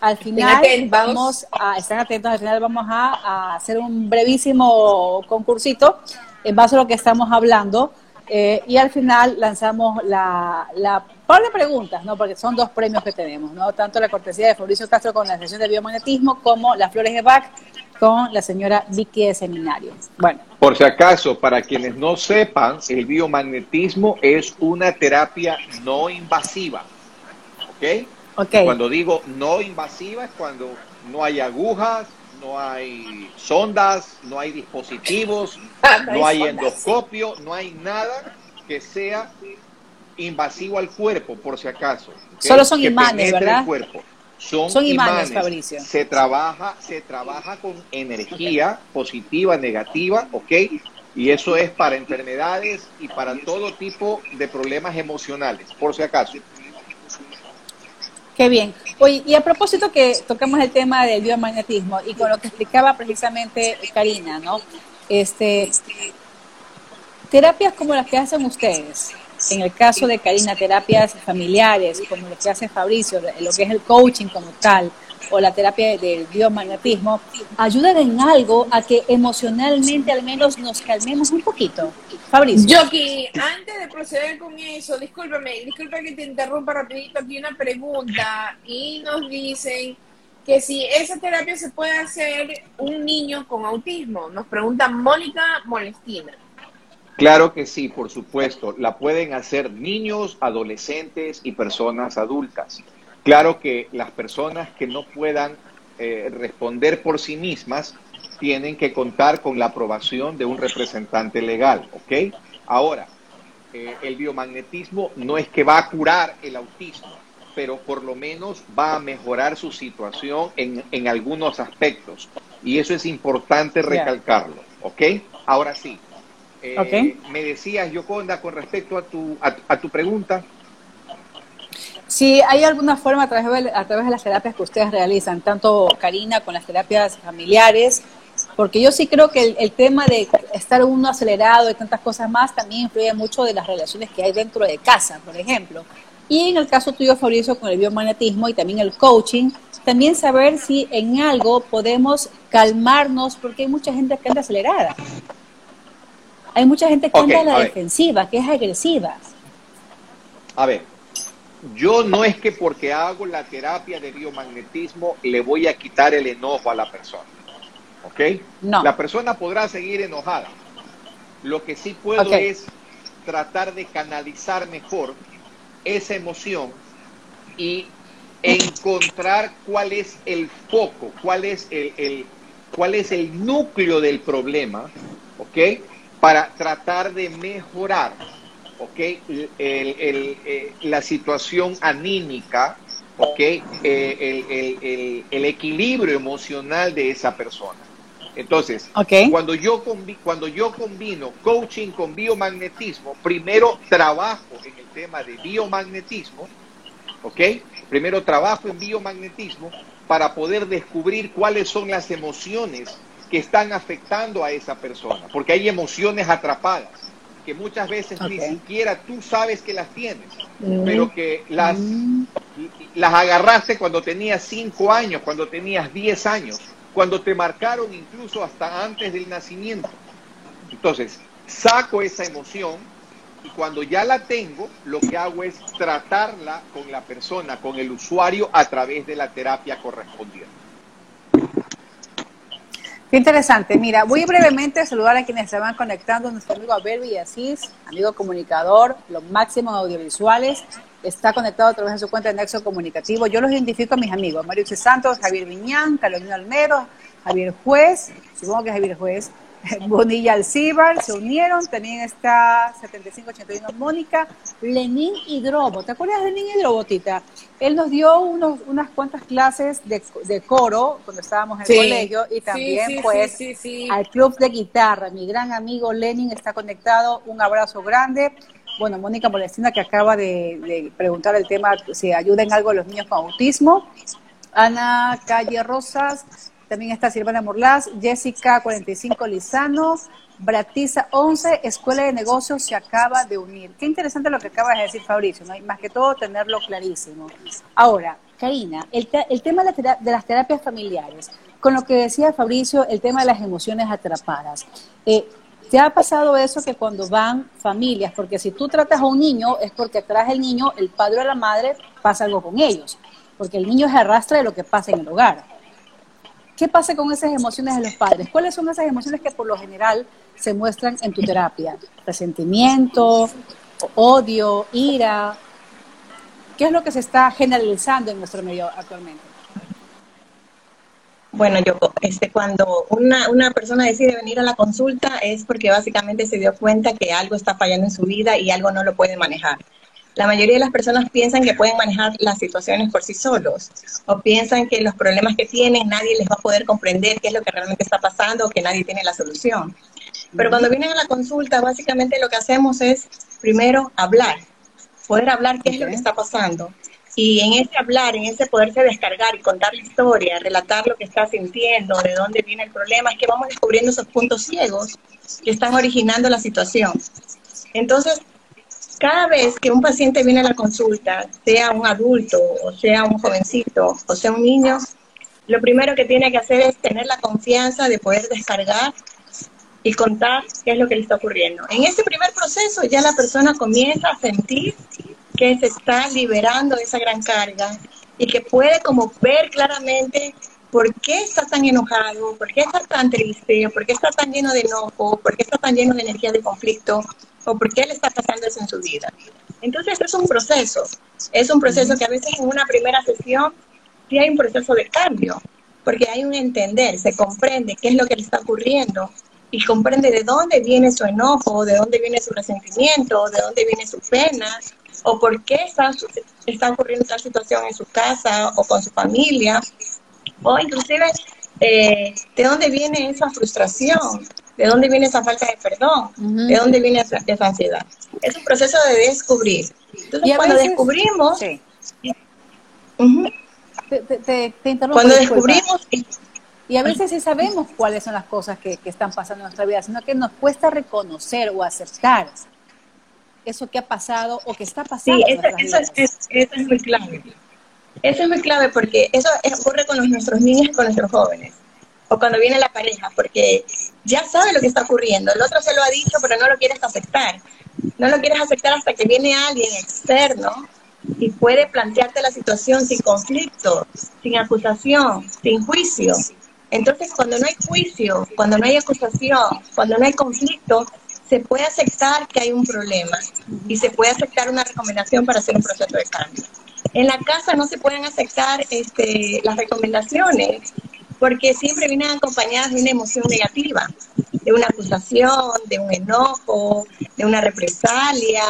Al final vamos a, están atentos, al final vamos a, hacer un brevísimo concursito en base a lo que estamos hablando. Eh, y al final lanzamos la, la par de preguntas, ¿no? Porque son dos premios que tenemos, ¿no? Tanto la cortesía de Fabricio Castro con la sesión de biomagnetismo como las flores de Bach con la señora Vicky de Seminario. Bueno. Por si acaso, para quienes no sepan, el biomagnetismo es una terapia no invasiva. ¿Ok? Ok. Cuando digo no invasiva es cuando no hay agujas, no hay sondas, no hay dispositivos, no hay endoscopio, no hay nada que sea invasivo al cuerpo, por si acaso. Solo son imanes, ¿verdad? El cuerpo. Son, imanes, Fabricio. Se trabaja, se trabaja con energía positiva, negativa, ¿ok? Y eso es para enfermedades y para todo tipo de problemas emocionales, por si acaso. Qué bien. Oye, y a propósito que tocamos el tema del biomagnetismo y con lo que explicaba precisamente Karina, ¿no? Este, terapias como las que hacen ustedes, en el caso de Karina, terapias familiares, como lo que hace Fabricio, lo que es el coaching como tal, o la terapia del biomagnetismo, ayudan en algo a que emocionalmente al menos nos calmemos un poquito. Fabricio. Yoki, antes de proceder con eso, discúlpame, disculpa que te interrumpa rapidito, aquí una pregunta y nos dicen que si esa terapia se puede hacer un niño con autismo, nos pregunta Mónica Molestina. Claro que sí, por supuesto. La pueden hacer niños, adolescentes y personas adultas. Claro que las personas que no puedan eh, responder por sí mismas tienen que contar con la aprobación de un representante legal, ¿ok? Ahora, eh, el biomagnetismo no es que va a curar el autismo, pero por lo menos va a mejorar su situación en, en algunos aspectos. Y eso es importante recalcarlo, ¿ok? Ahora sí, eh, me decías, Yoconda, con respecto a tu, a, tu pregunta. Si hay alguna forma a través, de, a través de las terapias que ustedes realizan, tanto Karina con las terapias familiares, porque yo sí creo que el, tema de estar uno acelerado y tantas cosas más también influye mucho de las relaciones que hay dentro de casa, por ejemplo. Y en el caso tuyo, Fabricio, con el biomagnetismo y también el coaching, también saber si en algo podemos calmarnos, porque hay mucha gente que anda acelerada. Hay mucha gente que anda a la defensiva, que es agresiva. A ver, yo no es que porque hago la terapia de biomagnetismo le voy a quitar el enojo a la persona. ¿Ok? No. La persona podrá seguir enojada. Lo que sí puedo es tratar de canalizar mejor esa emoción y encontrar cuál es el foco, cuál es el, el, cuál es el núcleo del problema, ¿ok? Para tratar de mejorar okay, eh, la situación anímica, okay, eh, el, equilibrio emocional de esa persona. Entonces, cuando, yo cuando yo combino coaching con biomagnetismo, primero trabajo en el tema de biomagnetismo, ¿ok? Primero trabajo en biomagnetismo para poder descubrir cuáles son las emociones que están afectando a esa persona, porque hay emociones atrapadas que muchas veces ni siquiera tú sabes que las tienes, mm. pero que las, mm. las agarraste cuando tenías 5 años, cuando tenías 10 años, cuando te marcaron incluso hasta antes del nacimiento. Entonces, saco esa emoción y cuando ya la tengo, lo que hago es tratarla con la persona, con el usuario a través de la terapia correspondiente. Qué interesante. Mira, voy brevemente a saludar a quienes se van conectando. Nuestro amigo Abel Villasís, amigo comunicador, los máximos audiovisuales, está conectado a través de su cuenta de Nexo Comunicativo. Yo los identifico a mis amigos, Mario Santos, Javier Viñán, Carolina Almero, Javier Juez, supongo que Javier Juez, Bonilla Alcibar, se unieron, también está 7581 Mónica, Lenín Hidrobo, ¿te acuerdas de Lenín Hidrobo, Tita? Él nos dio unos, unas cuantas clases de, de coro cuando estábamos en el colegio y también pues al club de guitarra, mi gran amigo Lenin está conectado, un abrazo grande. Bueno, Mónica Molestina que acaba de, de preguntar el tema si ayuda en algo a los niños con autismo. Ana Calle Rosas, también está Silvana Morlás, Jessica 45 Lizano, Bratiza 11, Escuela de Negocios se acaba de unir. Qué interesante lo que acaba de decir Fabricio, ¿no? más que todo tenerlo clarísimo. Ahora, Karina, el, el tema de, las terapias familiares, con lo que decía Fabricio, el tema de las emociones atrapadas. Eh, ¿Te ha pasado eso que cuando van familias, porque si tú tratas a un niño es porque atrás el niño, el padre o la madre pasa algo con ellos, porque el niño se arrastra de lo que pasa en el hogar. ¿Qué pasa con esas emociones de los padres? ¿Cuáles son esas emociones que por lo general se muestran en tu terapia? Resentimiento, odio, ira. ¿Qué es lo que se está generalizando en nuestro medio actualmente? Bueno, yo, este, cuando una, una persona decide venir a la consulta es porque básicamente se dio cuenta que algo está fallando en su vida y algo no lo puede manejar. La mayoría de las personas piensan que pueden manejar las situaciones por sí solos o piensan que los problemas que tienen nadie les va a poder comprender qué es lo que realmente está pasando o que nadie tiene la solución. Pero cuando vienen a la consulta, básicamente lo que hacemos es primero hablar, poder hablar qué es lo que está pasando, y en ese hablar, en ese poderse descargar y contar la historia, relatar lo que está sintiendo, de dónde viene el problema, es que vamos descubriendo esos puntos ciegos que están originando la situación. Entonces, cada vez que un paciente viene a la consulta, sea un adulto, o sea un jovencito, o sea un niño, lo primero que tiene que hacer es tener la confianza de poder descargar y contar qué es lo que le está ocurriendo. En ese primer proceso ya la persona comienza a sentir que se está liberando de esa gran carga y que puede como ver claramente por qué está tan enojado, por qué está tan triste, por qué está tan lleno de enojo, por qué está tan lleno de energía de conflicto o por qué le está pasando eso en su vida. Entonces es un proceso, es un proceso que a veces en una primera sesión sí hay un proceso de cambio, porque hay un entender, se comprende qué es lo que le está ocurriendo y comprende de dónde viene su enojo, de dónde viene su resentimiento, de dónde viene su pena, o por qué está, está ocurriendo tal situación en su casa o con su familia, o inclusive eh, de dónde viene esa frustración, de dónde viene esa falta de perdón, de dónde viene esa, ansiedad. Es un proceso de descubrir. Entonces, cuando descubrimos... cuando descubrimos... Y a veces sí sabemos cuáles son las cosas que, que, están pasando en nuestra vida, sino que nos cuesta reconocer o aceptar eso que ha pasado o que está pasando. Sí, eso, es, muy clave. Eso es muy clave porque eso ocurre con nuestros niños y con nuestros jóvenes. O cuando viene la pareja, porque ya sabe lo que está ocurriendo. El otro se lo ha dicho, pero no lo quieres aceptar. No lo quieres aceptar hasta que viene alguien externo y puede plantearte la situación sin conflicto, sin acusación, sin juicio. Entonces, cuando no hay juicio, cuando no hay acusación, cuando no hay conflicto, se puede aceptar que hay un problema y se puede aceptar una recomendación para hacer un proceso de cambio. En la casa no se pueden aceptar este, las recomendaciones porque siempre vienen acompañadas de una emoción negativa, de una acusación, de un enojo, de una represalia,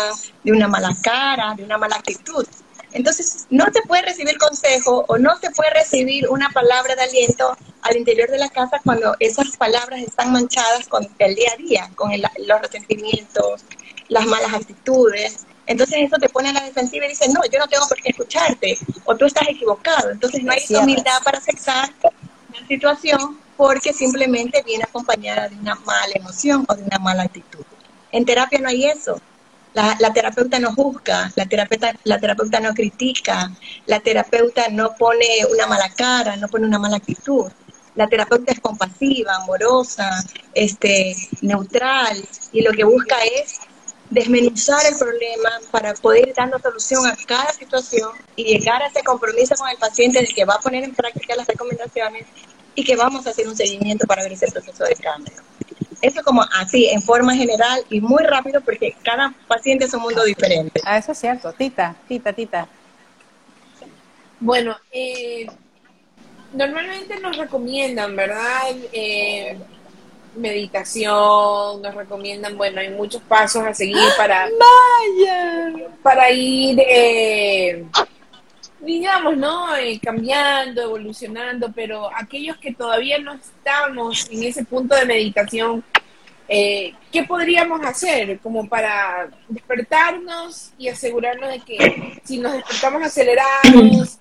de una mala cara, de una mala actitud. Entonces, no se puede recibir consejo o no se puede recibir una palabra de aliento al interior de la casa cuando esas palabras están manchadas con el día a día, con los resentimientos, las malas actitudes. Entonces eso te pone a la defensiva y dice, no, yo no tengo por qué escucharte, o tú estás equivocado. Entonces no hay esa humildad para aceptar la situación porque simplemente viene acompañada de una mala emoción o de una mala actitud. En terapia no hay eso. La, terapeuta no juzga, la terapeuta, la terapeuta no critica, la terapeuta no pone una mala cara, no pone una mala actitud. La terapeuta es compasiva, amorosa, este, neutral y lo que busca es desmenuzar el problema para poder ir dando solución a cada situación y llegar a ese compromiso con el paciente de que va a poner en práctica las recomendaciones y que vamos a hacer un seguimiento para ver ese proceso de cambio. Eso como así, en forma general y muy rápido porque cada paciente es un mundo diferente. Ah, eso es cierto. Tita, Tita, Tita. Bueno, eh, normalmente nos recomiendan, ¿verdad? Eh, meditación, nos recomiendan, bueno, hay muchos pasos a seguir para, ¡Vaya! para ir eh, digamos, ¿no? Eh, cambiando, evolucionando, pero aquellos que todavía no estamos en ese punto de meditación, eh, ¿qué podríamos hacer como para despertarnos y asegurarnos de que si nos despertamos acelerados,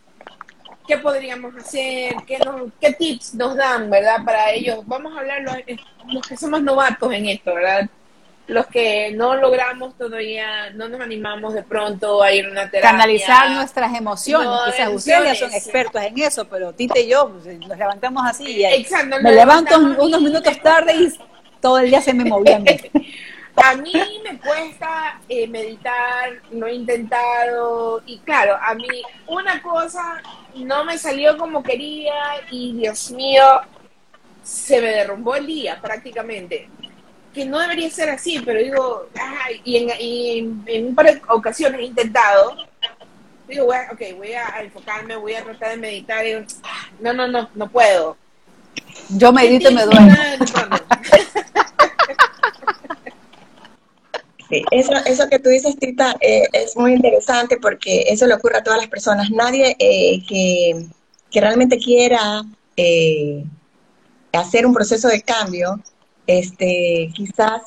qué podríamos hacer? ¿Qué, qué tips nos dan, verdad? Para ellos, vamos a hablar los que somos novatos en esto, ¿verdad? los que no logramos todavía, no nos animamos de pronto a ir a una terapia. Canalizar nuestras emociones. Quizás ustedes son expertos en eso, pero Tite y yo pues, nos levantamos así. Y me levanto unos minutos tarde y todo el día se me movía. a mí me cuesta eh, meditar, no he intentado, y claro, a mí una cosa no me salió como quería y Dios mío, se me derrumbó el día prácticamente. Que no debería ser así, pero digo, ay, y, en, en, un par de ocasiones he intentado, digo, ok, voy a enfocarme, voy a tratar de meditar, y ah, no, no, no, no puedo. Yo medito y me duermo. Sí, eso, eso que tú dices, Tita, eh, es muy interesante porque eso le ocurre a todas las personas. Nadie eh, que, realmente quiera eh, hacer un proceso de cambio, este, quizás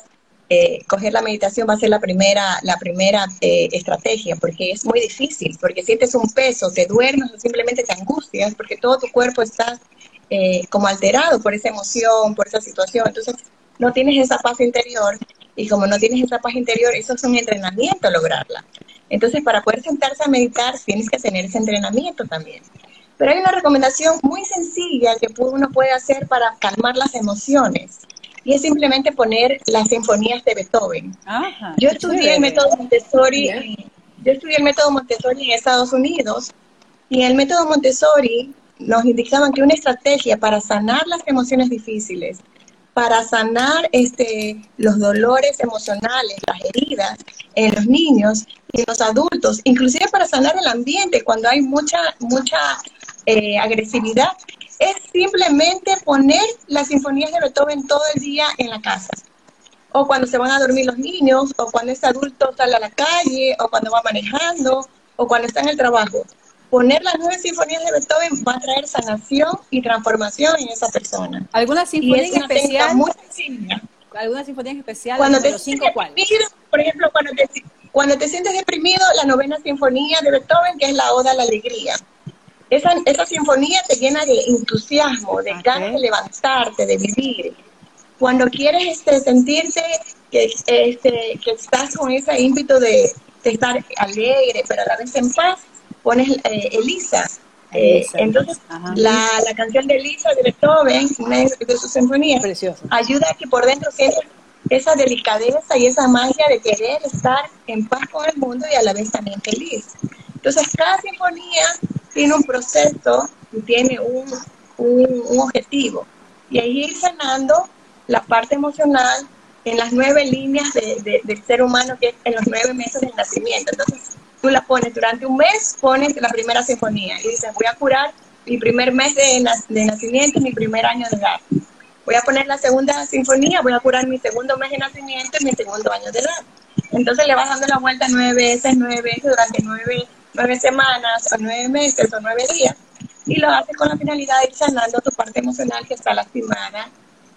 coger la meditación va a ser la primera, la primera estrategia, porque es muy difícil, porque sientes un peso, te duermes o simplemente te angustias, porque todo tu cuerpo está como alterado por esa emoción, por esa situación. Entonces, no tienes esa paz interior y como no tienes esa paz interior, eso es un entrenamiento lograrla. Entonces, para poder sentarse a meditar, tienes que tener ese entrenamiento también. Pero hay una recomendación muy sencilla que uno puede hacer para calmar las emociones. Y es simplemente poner las sinfonías de Beethoven. yo estudié el método Montessori, yo estudié el método Montessori en Estados Unidos y el método Montessori nos indicaban que una estrategia para sanar las emociones difíciles para sanar este, los dolores emocionales, las heridas en los niños y en los adultos, inclusive para sanar el ambiente cuando hay mucha, mucha eh, agresividad, es simplemente poner las sinfonías de Beethoven todo el día en la casa. O cuando se van a dormir los niños, o cuando ese adulto sale a la calle, o cuando va manejando, o cuando está en el trabajo poner las nueve sinfonías de Beethoven va a traer sanación y transformación en esa persona. ¿Alguna sinfonía en especial? Muy sencilla. ¿Alguna sinfonía en especial? Cuando te deprimido, por ejemplo, cuando te, cuando te sientes deprimido, la novena sinfonía de Beethoven, que es la Oda a la Alegría. Esa, esa sinfonía te llena de entusiasmo, de ganas de levantarte, de vivir. Cuando quieres este, sentirte que, este, que estás con ese ímpetu de, de estar alegre, pero a la vez en paz, pones eh, Elisa. Eh, entonces, la, la, canción de Elisa de Beethoven, una de, sus sinfonías, ayuda a que por dentro sientas esa delicadeza y esa magia de querer estar en paz con el mundo y a la vez también feliz. Entonces, cada sinfonía tiene un proceso y tiene un, un, objetivo. Y ahí ir sanando la parte emocional en las nueve líneas de, del ser humano, que es en los nueve meses del nacimiento. Entonces, tú la pones durante un mes, pones la primera sinfonía y dices, voy a curar mi primer mes de, de nacimiento y mi primer año de edad. Voy a poner la segunda sinfonía, voy a curar mi segundo mes de nacimiento y mi segundo año de edad. Entonces le vas dando la vuelta nueve veces, nueve veces durante nueve, nueve semanas o nueve meses o nueve días y lo haces con la finalidad de ir sanando tu parte emocional que está lastimada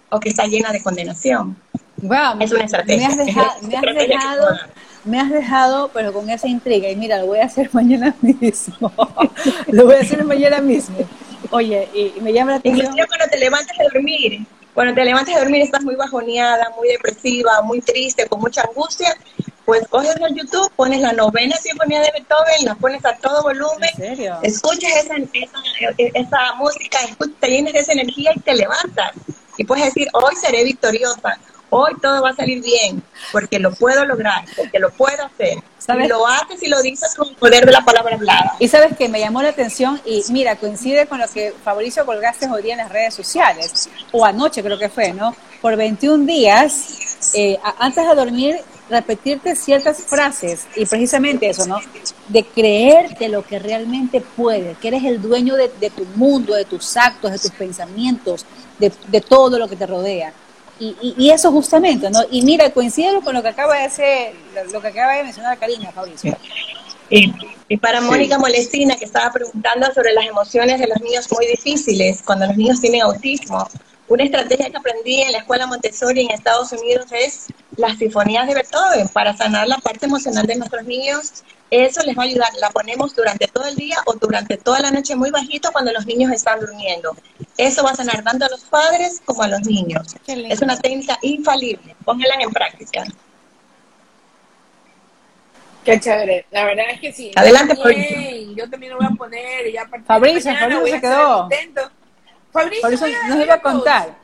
o que está llena de condenación. Wow, es una estrategia. Me has dejado, me has dejado, pero con esa intriga. Y mira, lo voy a hacer mañana mismo. lo voy a hacer mañana mismo. Oye, y, me llama la atención. Inclusive cuando te levantes de dormir, cuando te levantes de dormir estás muy bajoneada, muy depresiva, muy triste, con mucha angustia, pues coges el YouTube, pones la novena sinfonía de Beethoven, la pones a todo volumen, escuchas esa, esa, música, te llenas de esa energía y te levantas. Y puedes decir, hoy seré victoriosa, hoy todo va a salir bien, porque lo puedo lograr, porque lo puedo hacer. Y lo haces y lo dices con el poder de la palabra hablada. Y sabes que me llamó la atención y mira, coincide con lo que Fabricio colgaste hoy día en las redes sociales, o anoche creo que fue, ¿no? Por 21 días, eh, antes de dormir, repetirte ciertas frases y precisamente eso, ¿no? De creer de lo que realmente puedes, que eres el dueño de, tu mundo, de tus actos, de tus pensamientos, de, de todo lo que te rodea. Y, eso justamente, ¿no? Y mira, coincide con lo que acaba de hacer, lo que acaba de mencionar Karina, Fabricio. Y, y, para Mónica Molestina, que estaba preguntando sobre las emociones de los niños muy difíciles, cuando los niños tienen autismo, una estrategia que aprendí en la escuela Montessori en Estados Unidos es las sinfonías de Beethoven para sanar la parte emocional de nuestros niños. Eso les va a ayudar. La ponemos durante todo el día o durante toda la noche muy bajito cuando los niños están durmiendo. Eso va a sanar tanto a los padres como a los niños. Es una técnica infalible. Pónganla en práctica. Qué chévere. La verdad es que sí. Adelante, Fabricio. Yo también lo voy a poner. Y ya Fabricio, Fabricio se quedó. Fabricio, nos iba a contar.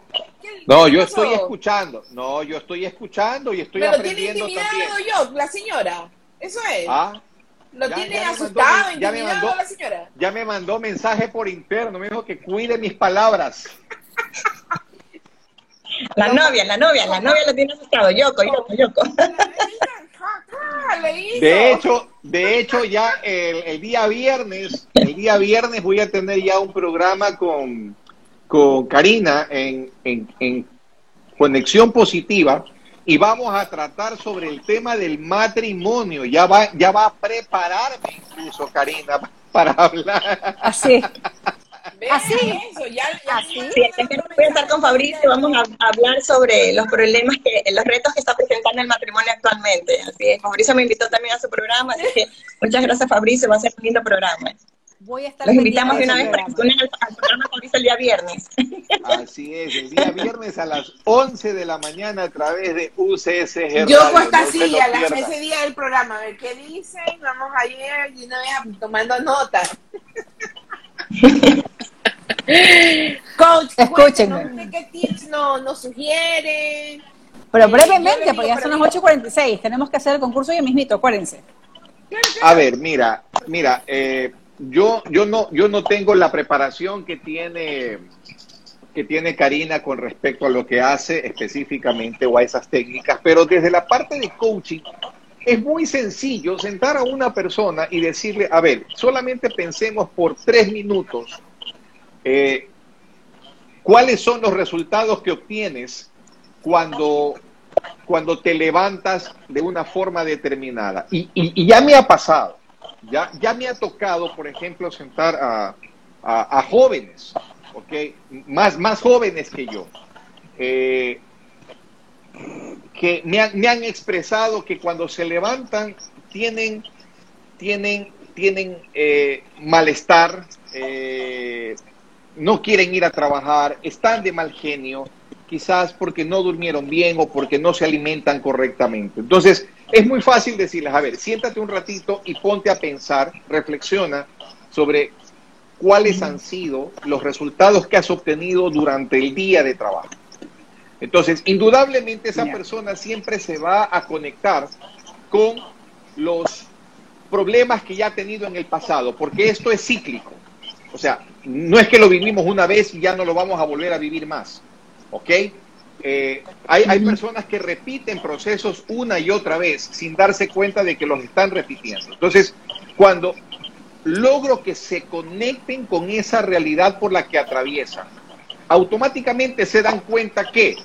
no, yo estoy escuchando. No, yo estoy escuchando y estoy aprendiendo tiene intimidado yo, la señora. Eso es. Ah. Lo tiene asustado, intimidado la señora. Ya me mandó mensaje por interno, me dijo que cuide mis palabras. La novia, la novia, la novia lo tiene asustado. Yoko, Yoko, Yoko. De hecho, de hecho ya el, día viernes, el día viernes voy a tener ya un programa con, con Karina en, en, Conexión Positiva y vamos a tratar sobre el tema del matrimonio. Ya va, ya va a prepararme incluso Karina para hablar. Así. Así. Eso, ya, Así. voy a estar con Fabricio, vamos a, hablar sobre los problemas, que, los retos que está presentando el matrimonio actualmente. Así es, Fabricio me invitó también a su programa, así que muchas gracias Fabricio, va a ser un lindo programa. Voy a estar Los invitamos de una vez para que se unan al, programa Fabricio el día viernes. Así es, el día viernes a las 11 de la mañana a través de UCSG. Yo pues así, a las, ese día del programa, a ver qué dicen, vamos ayer y una vez tomando nota. Coach, escúchenme. ¿Qué tips nos no sugiere? Pero brevemente, porque ya son las 8.46, tenemos que hacer el concurso ya mismito, acuérdense. A ver, mira, mira, eh, yo, yo no, yo no tengo la preparación que tiene que tiene Karina con respecto a lo que hace específicamente o a esas técnicas, pero desde la parte de coaching es muy sencillo sentar a una persona y decirle, a ver, solamente pensemos por tres minutos eh, ¿Cuáles son los resultados que obtienes cuando, cuando te levantas de una forma determinada? Y, ya me ha pasado, ya, ya me ha tocado, por ejemplo, sentar a, jóvenes, ¿okay? más, más jóvenes que yo, eh, que me han, me han, expresado que cuando se levantan tienen, tienen, tienen eh, malestar, eh, no quieren ir a trabajar, están de mal genio, quizás porque no durmieron bien o porque no se alimentan correctamente. Entonces, es muy fácil decirles, a ver, siéntate un ratito y ponte a pensar, reflexiona sobre cuáles han sido los resultados que has obtenido durante el día de trabajo. Entonces, indudablemente esa persona siempre se va a conectar con los problemas que ya ha tenido en el pasado, porque esto es cíclico. O sea, no es que lo vivimos una vez y ya no lo vamos a volver a vivir más. ¿Ok? Eh, hay, hay, personas que repiten procesos una y otra vez sin darse cuenta de que los están repitiendo. Entonces, cuando logro que se conecten con esa realidad por la que atraviesan, automáticamente se dan cuenta que,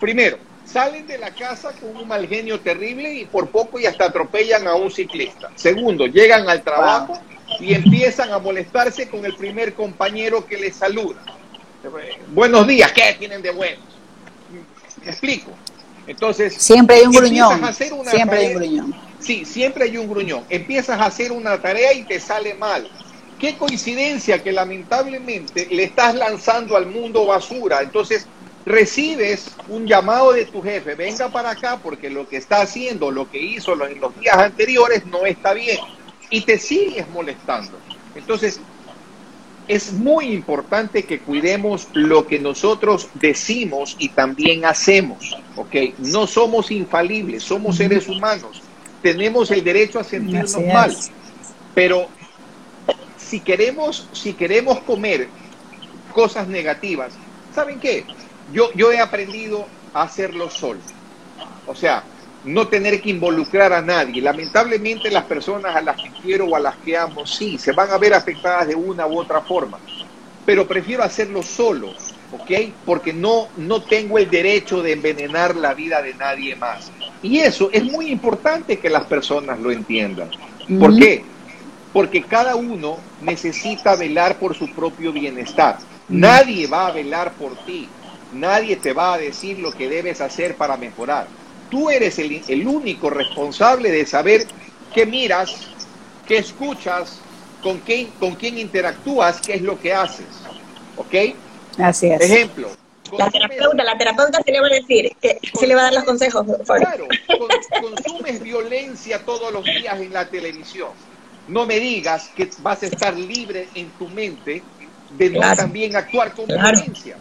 primero, salen de la casa con un mal genio terrible y por poco y hasta atropellan a un ciclista. Segundo, llegan al trabajo y empiezan a molestarse con el primer compañero que les saluda. Buenos días, ¿qué tienen de buenos? ¿Me explico? Entonces, siempre hay un gruñón. siempre hay un gruñón. Sí, siempre hay un gruñón. Empiezas a hacer una tarea y te sale mal. Qué coincidencia que lamentablemente le estás lanzando al mundo basura. Entonces, recibes un llamado de tu jefe, venga para acá porque lo que está haciendo, lo que hizo en los días anteriores no está bien y te sigues molestando. Entonces, es muy importante que cuidemos lo que nosotros decimos y también hacemos, ¿ok? No somos infalibles, somos seres humanos, tenemos el derecho a sentirnos mal, pero si queremos, si queremos comer cosas negativas, ¿saben qué? Yo, yo he aprendido a hacerlo solo. O sea, no tener que involucrar a nadie. Lamentablemente las personas a las que quiero o a las que amo, sí, se van a ver afectadas de una u otra forma, pero prefiero hacerlo solo, ¿ok? Porque no, no tengo el derecho de envenenar la vida de nadie más. Y eso es muy importante que las personas lo entiendan. ¿Por qué? Porque cada uno necesita velar por su propio bienestar. Nadie va a velar por ti. Nadie te va a decir lo que debes hacer para mejorar tú eres el, único responsable de saber qué miras, qué escuchas, con quién, con quién interactúas, qué es lo que haces. ¿Ok? Así es. Ejemplo. La terapeuta, la terapeuta se le va a decir, que se le va a dar los consejos. Claro, consumes violencia todos los días en la televisión. No me digas que vas a estar libre en tu mente de no también actuar con violencia.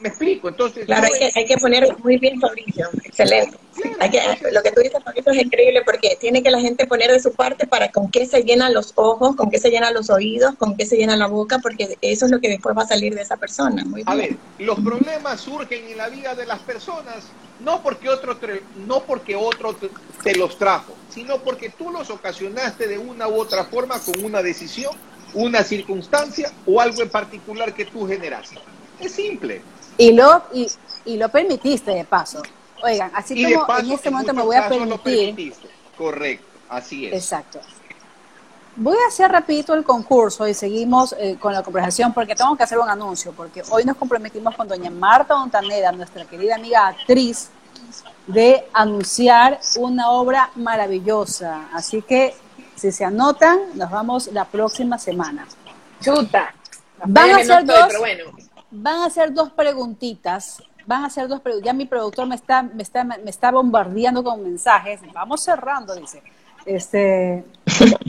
Me explico, entonces... Claro, hay que, hay que poner muy bien Fabricio, excelente. Hay que, lo que tú dices, Fabricio, es increíble porque tiene que la gente poner de su parte para con qué se llenan los ojos, con qué se llenan los oídos, con qué se llena la boca, porque eso es lo que después va a salir de esa persona. Muy A ver, los problemas surgen en la vida de las personas no porque otro te, no porque otro te, te los trajo, sino porque tú los ocasionaste de una u otra forma con una decisión, una circunstancia o algo en particular que tú generaste. Es simple. Y lo, y, y lo permitiste de paso. Oigan, así Y como paso, en este en momento me voy a permitir. Correcto, así es. Exacto. Voy a hacer rapidito el concurso y seguimos eh, con la conversación porque tengo que hacer un anuncio, porque hoy nos comprometimos con doña Marta Montaneda, nuestra querida amiga actriz, de anunciar una obra maravillosa. Así que si se anotan, nos vamos la próxima semana. Chuta. Van a no ser estoy, dos. pero bueno. Van a hacer dos preguntitas. Van a hacer dos preguntas. Ya mi productor me está, me está, me está bombardeando con mensajes. Vamos cerrando, dice. Este,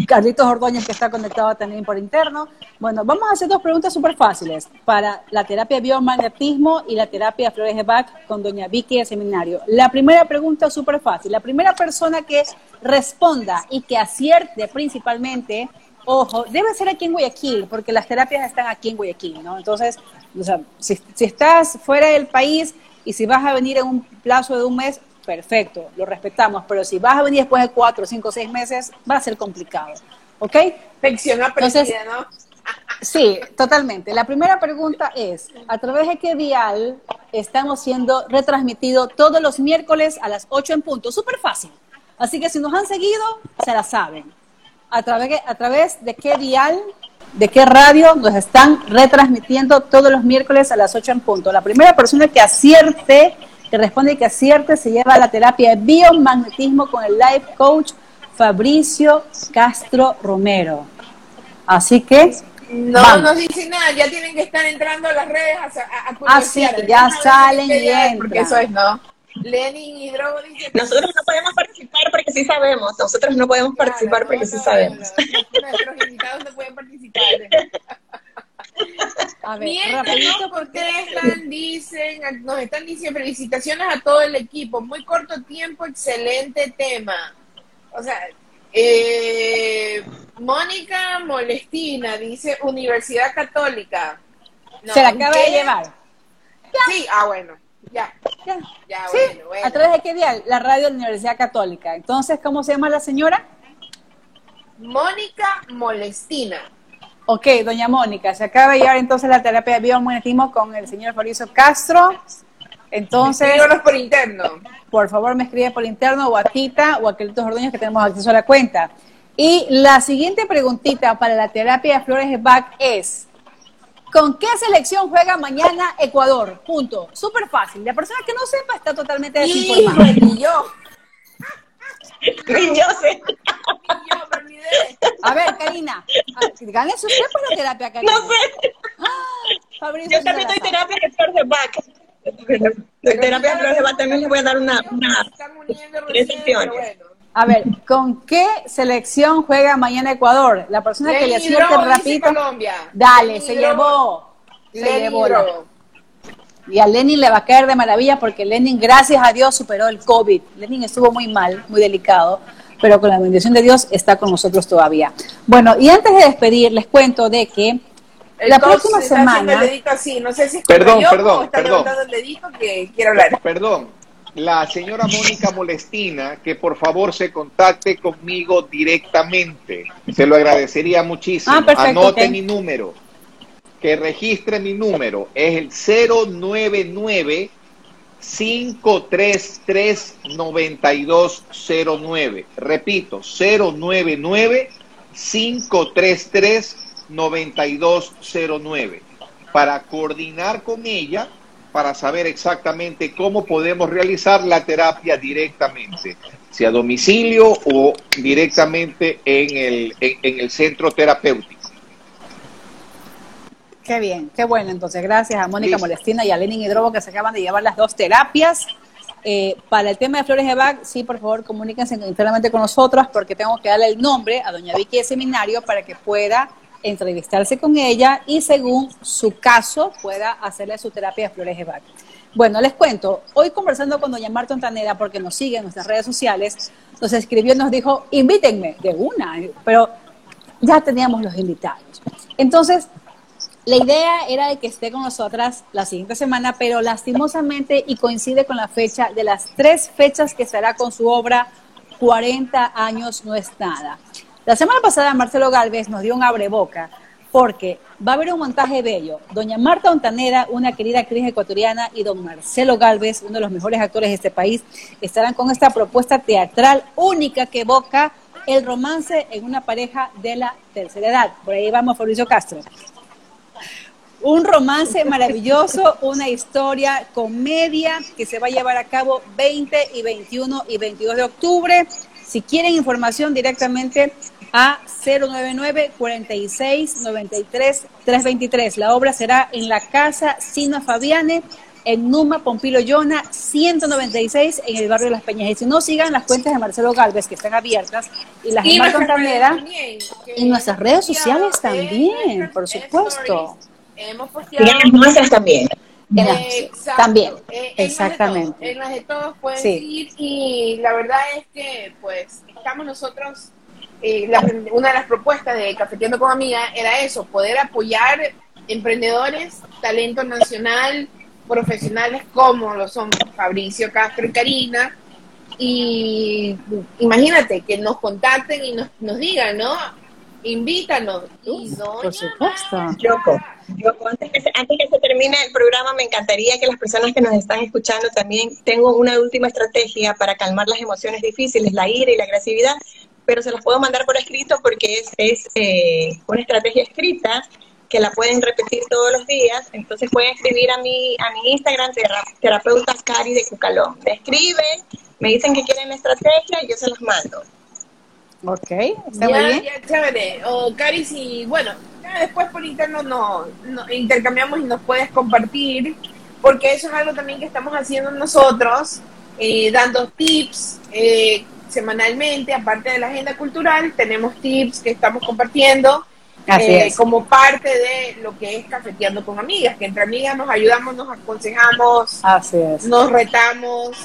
Carlitos Ordóñez, que está conectado también por interno. Bueno, vamos a hacer dos preguntas súper fáciles para la terapia biomagnetismo y la terapia flores de Bach con doña Vicky de seminario. La primera pregunta súper fácil. La primera persona que responda y que acierte principalmente, ojo, debe ser aquí en Guayaquil, porque las terapias están aquí en Guayaquil, ¿no? Entonces, o sea, si, si estás fuera del país y si vas a venir en un plazo de un mes, perfecto, lo respetamos, pero si vas a venir después de cuatro, cinco, seis meses, va a ser complicado, ¿ok? Aprendida, ¿no? Sí, totalmente. La primera pregunta es, ¿a través de qué dial estamos siendo retransmitidos todos los miércoles a las 8 en punto? Súper fácil. Así que si nos han seguido, se la saben. ¿A través, de- a través de qué dial, de qué radio nos están retransmitiendo todos los miércoles a las 8 en punto? La primera persona que acierte, que responde que acierte, se lleva a la terapia de biomagnetismo con el life coach Fabricio Castro Romero. Así que No Vamos. nos dicen nada, ya tienen que estar entrando a las redes a, a, a Ah, sí, ya salen y es, Porque entran. eso es, ¿no? Lenin y Drogo dice... Nosotros no podemos participar porque sí sabemos. Nosotros no podemos Claro, participar porque no, sí no, sabemos. no, no, Nuestros invitados no pueden participar. A ver, Mientras rapidito porque contestan, dicen, nos están diciendo felicitaciones a todo el equipo, muy corto tiempo, excelente tema. O sea, eh, Mónica Molestina dice Universidad Católica. No, se la acaba de llevar. Sí, ah, bueno, ya, Ya. ya, Sí, bueno, bueno. ¿a través de qué dial? La radio de la Universidad Católica. Entonces, ¿cómo se llama la señora? Mónica Molestina. Ok, doña Mónica, se acaba de llevar entonces la terapia de biomagnetismo con el señor Fabricio Castro. Entonces, Escríbanos por interno. por favor me escribe por interno o a Tita o a Carlitos Ordóñez que tenemos acceso a la cuenta. Y la siguiente preguntita para la terapia de flores de Bach es, ¿con qué selección juega mañana Ecuador? Punto. Súper fácil. La persona que no sepa está totalmente desinformada. Ni yo, Y yo sé. ni yo me olvidé. A ver, Karina, ah, gánese usted por la terapia, Karina. No sé. Fabricio Yo también doy terapia de flor de terapia de flor de Bach también les voy a dar una, una Están uniendo tres recién, secciones. pero bueno. A ver, ¿con qué selección juega mañana Ecuador? La persona que le acierte rapidito. Colombia. Dale, se llevó. Se llevó. Y a Lenin le va a caer de maravilla porque Lenin, gracias a Dios, superó el COVID. Lenin estuvo muy mal, muy delicado, pero con la bendición de Dios está con nosotros todavía. Bueno, y antes de despedir, les cuento de que El la próxima semana... el dedito así, no sé si es Perdón, yo perdón, o está perdón. levantando el dedito que quiero hablar. Perdón, la señora Mónica Molestina, que por favor se contacte conmigo directamente. Se lo agradecería muchísimo. Ah, perfecto, Anote mi número. Que registre mi número. Es el 099 533 9209. Repito, 099 533 9209. Para coordinar con ella para saber exactamente cómo podemos realizar la terapia directamente, si a domicilio o directamente en el, en, en el centro terapéutico. Qué bien, qué bueno. Entonces, gracias a Mónica Listo. Molestina y a Lenin Hidrobo que se acaban de llevar las dos terapias. Eh, para el tema de Flores de Bach, sí, por favor, comuníquense internamente con nosotros porque tengo que darle el nombre a doña Vicky de Seminario para que pueda entrevistarse con ella y según su caso pueda hacerle su terapia de flores de Bach. Bueno, les cuento, hoy conversando con doña Marta Ontanera, porque nos sigue en nuestras redes sociales, nos escribió y nos dijo, invítenme de una, pero ya teníamos los invitados. Entonces, la idea era de que esté con nosotras la siguiente semana, pero lastimosamente y coincide con la fecha de las tres fechas que estará con su obra 40 años no es nada. La semana pasada Marcelo Galvez nos dio un abreboca porque va a haber un montaje bello. Doña Marta Ontanera, una querida actriz ecuatoriana, y don Marcelo Galvez, uno de los mejores actores de este país, estarán con esta propuesta teatral única que evoca el romance en una pareja de la tercera edad. Por ahí vamos, Fabricio Castro. Un romance maravilloso, una historia, comedia que se va a llevar a cabo 20 y 21 y 22 de octubre. Si quieren información directamente a 099 46 93 323. La obra será en la Casa Sino Fabiane, en Numa, Pompilo Yona, 196 en el barrio de Las Peñas. Y si no, sigan las cuentas de Marcelo Galvez, que están abiertas, y las de Marta y nuestras redes sociales también, por supuesto. Hemos posteado. Y nuestras también. también, exactamente. En las de todos pueden ir y la verdad es que pues estamos nosotros eh, una de las propuestas de Cafeteando con Amiga era eso, poder apoyar emprendedores, talento nacional, profesionales como lo son Fabricio Castro y Karina. Y imagínate que nos contacten y nos, nos digan, ¿no? Invítanos. Por supuesto. Yoko, antes, que se, antes que se termine el programa, me encantaría que las personas que nos están escuchando también tengo una última estrategia para calmar las emociones difíciles, la ira y la agresividad pero se las puedo mandar por escrito porque es, es eh, una estrategia escrita que la pueden repetir todos los días. Entonces pueden escribir a mi, a mi Instagram, terapeuta Cari de Cucalón. Me escriben, me dicen que quieren la estrategia y yo se las mando. Ok, está muy bien. Ya, chévere. O Cari, si, bueno, después por interno no, intercambiamos y nos puedes compartir, porque eso es algo también que estamos haciendo nosotros, eh, dando tips, eh, semanalmente, aparte de la agenda cultural, tenemos tips que estamos compartiendo eh, como parte de lo que es cafeteando con amigas, que entre amigas nos ayudamos, nos aconsejamos, nos retamos,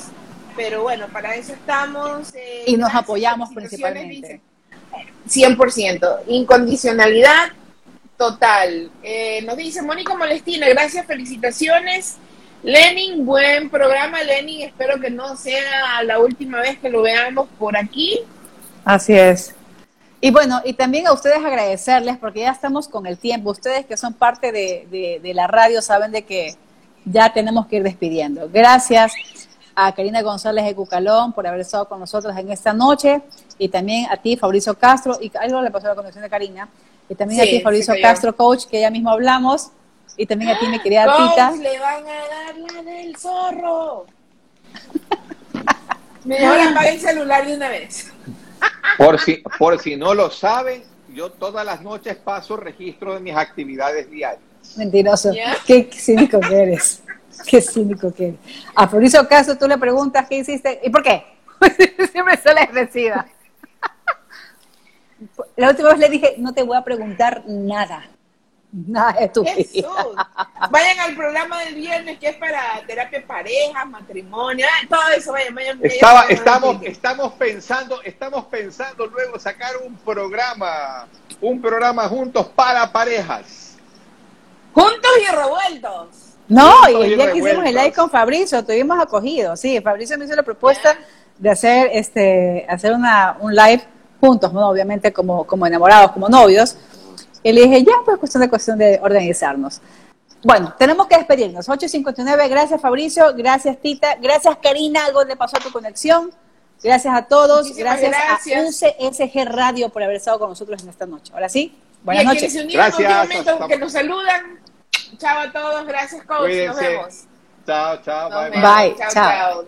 pero bueno, para eso estamos. Eh, y nos apoyamos principalmente. 100%, incondicionalidad total. Eh, nos dice Mónica Molestina, gracias, felicitaciones. Lenin, buen programa, Lenin. Espero que no sea la última vez que lo veamos por aquí. Así es. Y bueno, y también a ustedes agradecerles porque ya estamos con el tiempo. Ustedes que son parte de, de, la radio saben de que ya tenemos que ir despidiendo. Gracias a Karina González de Cucalón por haber estado con nosotros en esta noche y también a ti, Fabricio Castro, y algo le pasó a la condición de Karina, y también a ti, Fabricio Castro, coach, que ya mismo hablamos. Y también a ti, mi querida Tita. le van a dar la del zorro. Mejor apaga el celular de una vez. Por si, por si no lo saben, yo todas las noches paso registro de mis actividades diarias. Mentiroso. Qué cínico que eres. Qué cínico que eres. A Fabricio Caso tú le preguntas qué hiciste y por qué. Siempre sale agresiva. La última vez le dije, no te voy a preguntar nada. Nada Jesús. Vayan al programa del viernes que es para terapia pareja, matrimonio, ah, todo eso, vayan, vayan. Estaba, estamos, estamos pensando, estamos pensando luego sacar un programa, un programa juntos para parejas. Juntos y revueltos. No, y el día que hicimos el live con Fabricio, tuvimos acogido, sí, Fabricio me hizo la propuesta de hacer este, hacer una, un live juntos, ¿no? obviamente como, como enamorados, como novios y le dije, ya, pues cuestión de cuestión de organizarnos. Bueno, tenemos que despedirnos. 8.59, gracias Fabricio, gracias Tita, gracias Karina, algo le pasó a tu conexión. Gracias a todos, gracias, gracias, a UCSG Radio por haber estado con nosotros en esta noche. Ahora sí, buenas noches. gracias. que nos saludan. Chao a todos, gracias coach, nos vemos. Chao, chao, bye. Bye, chao.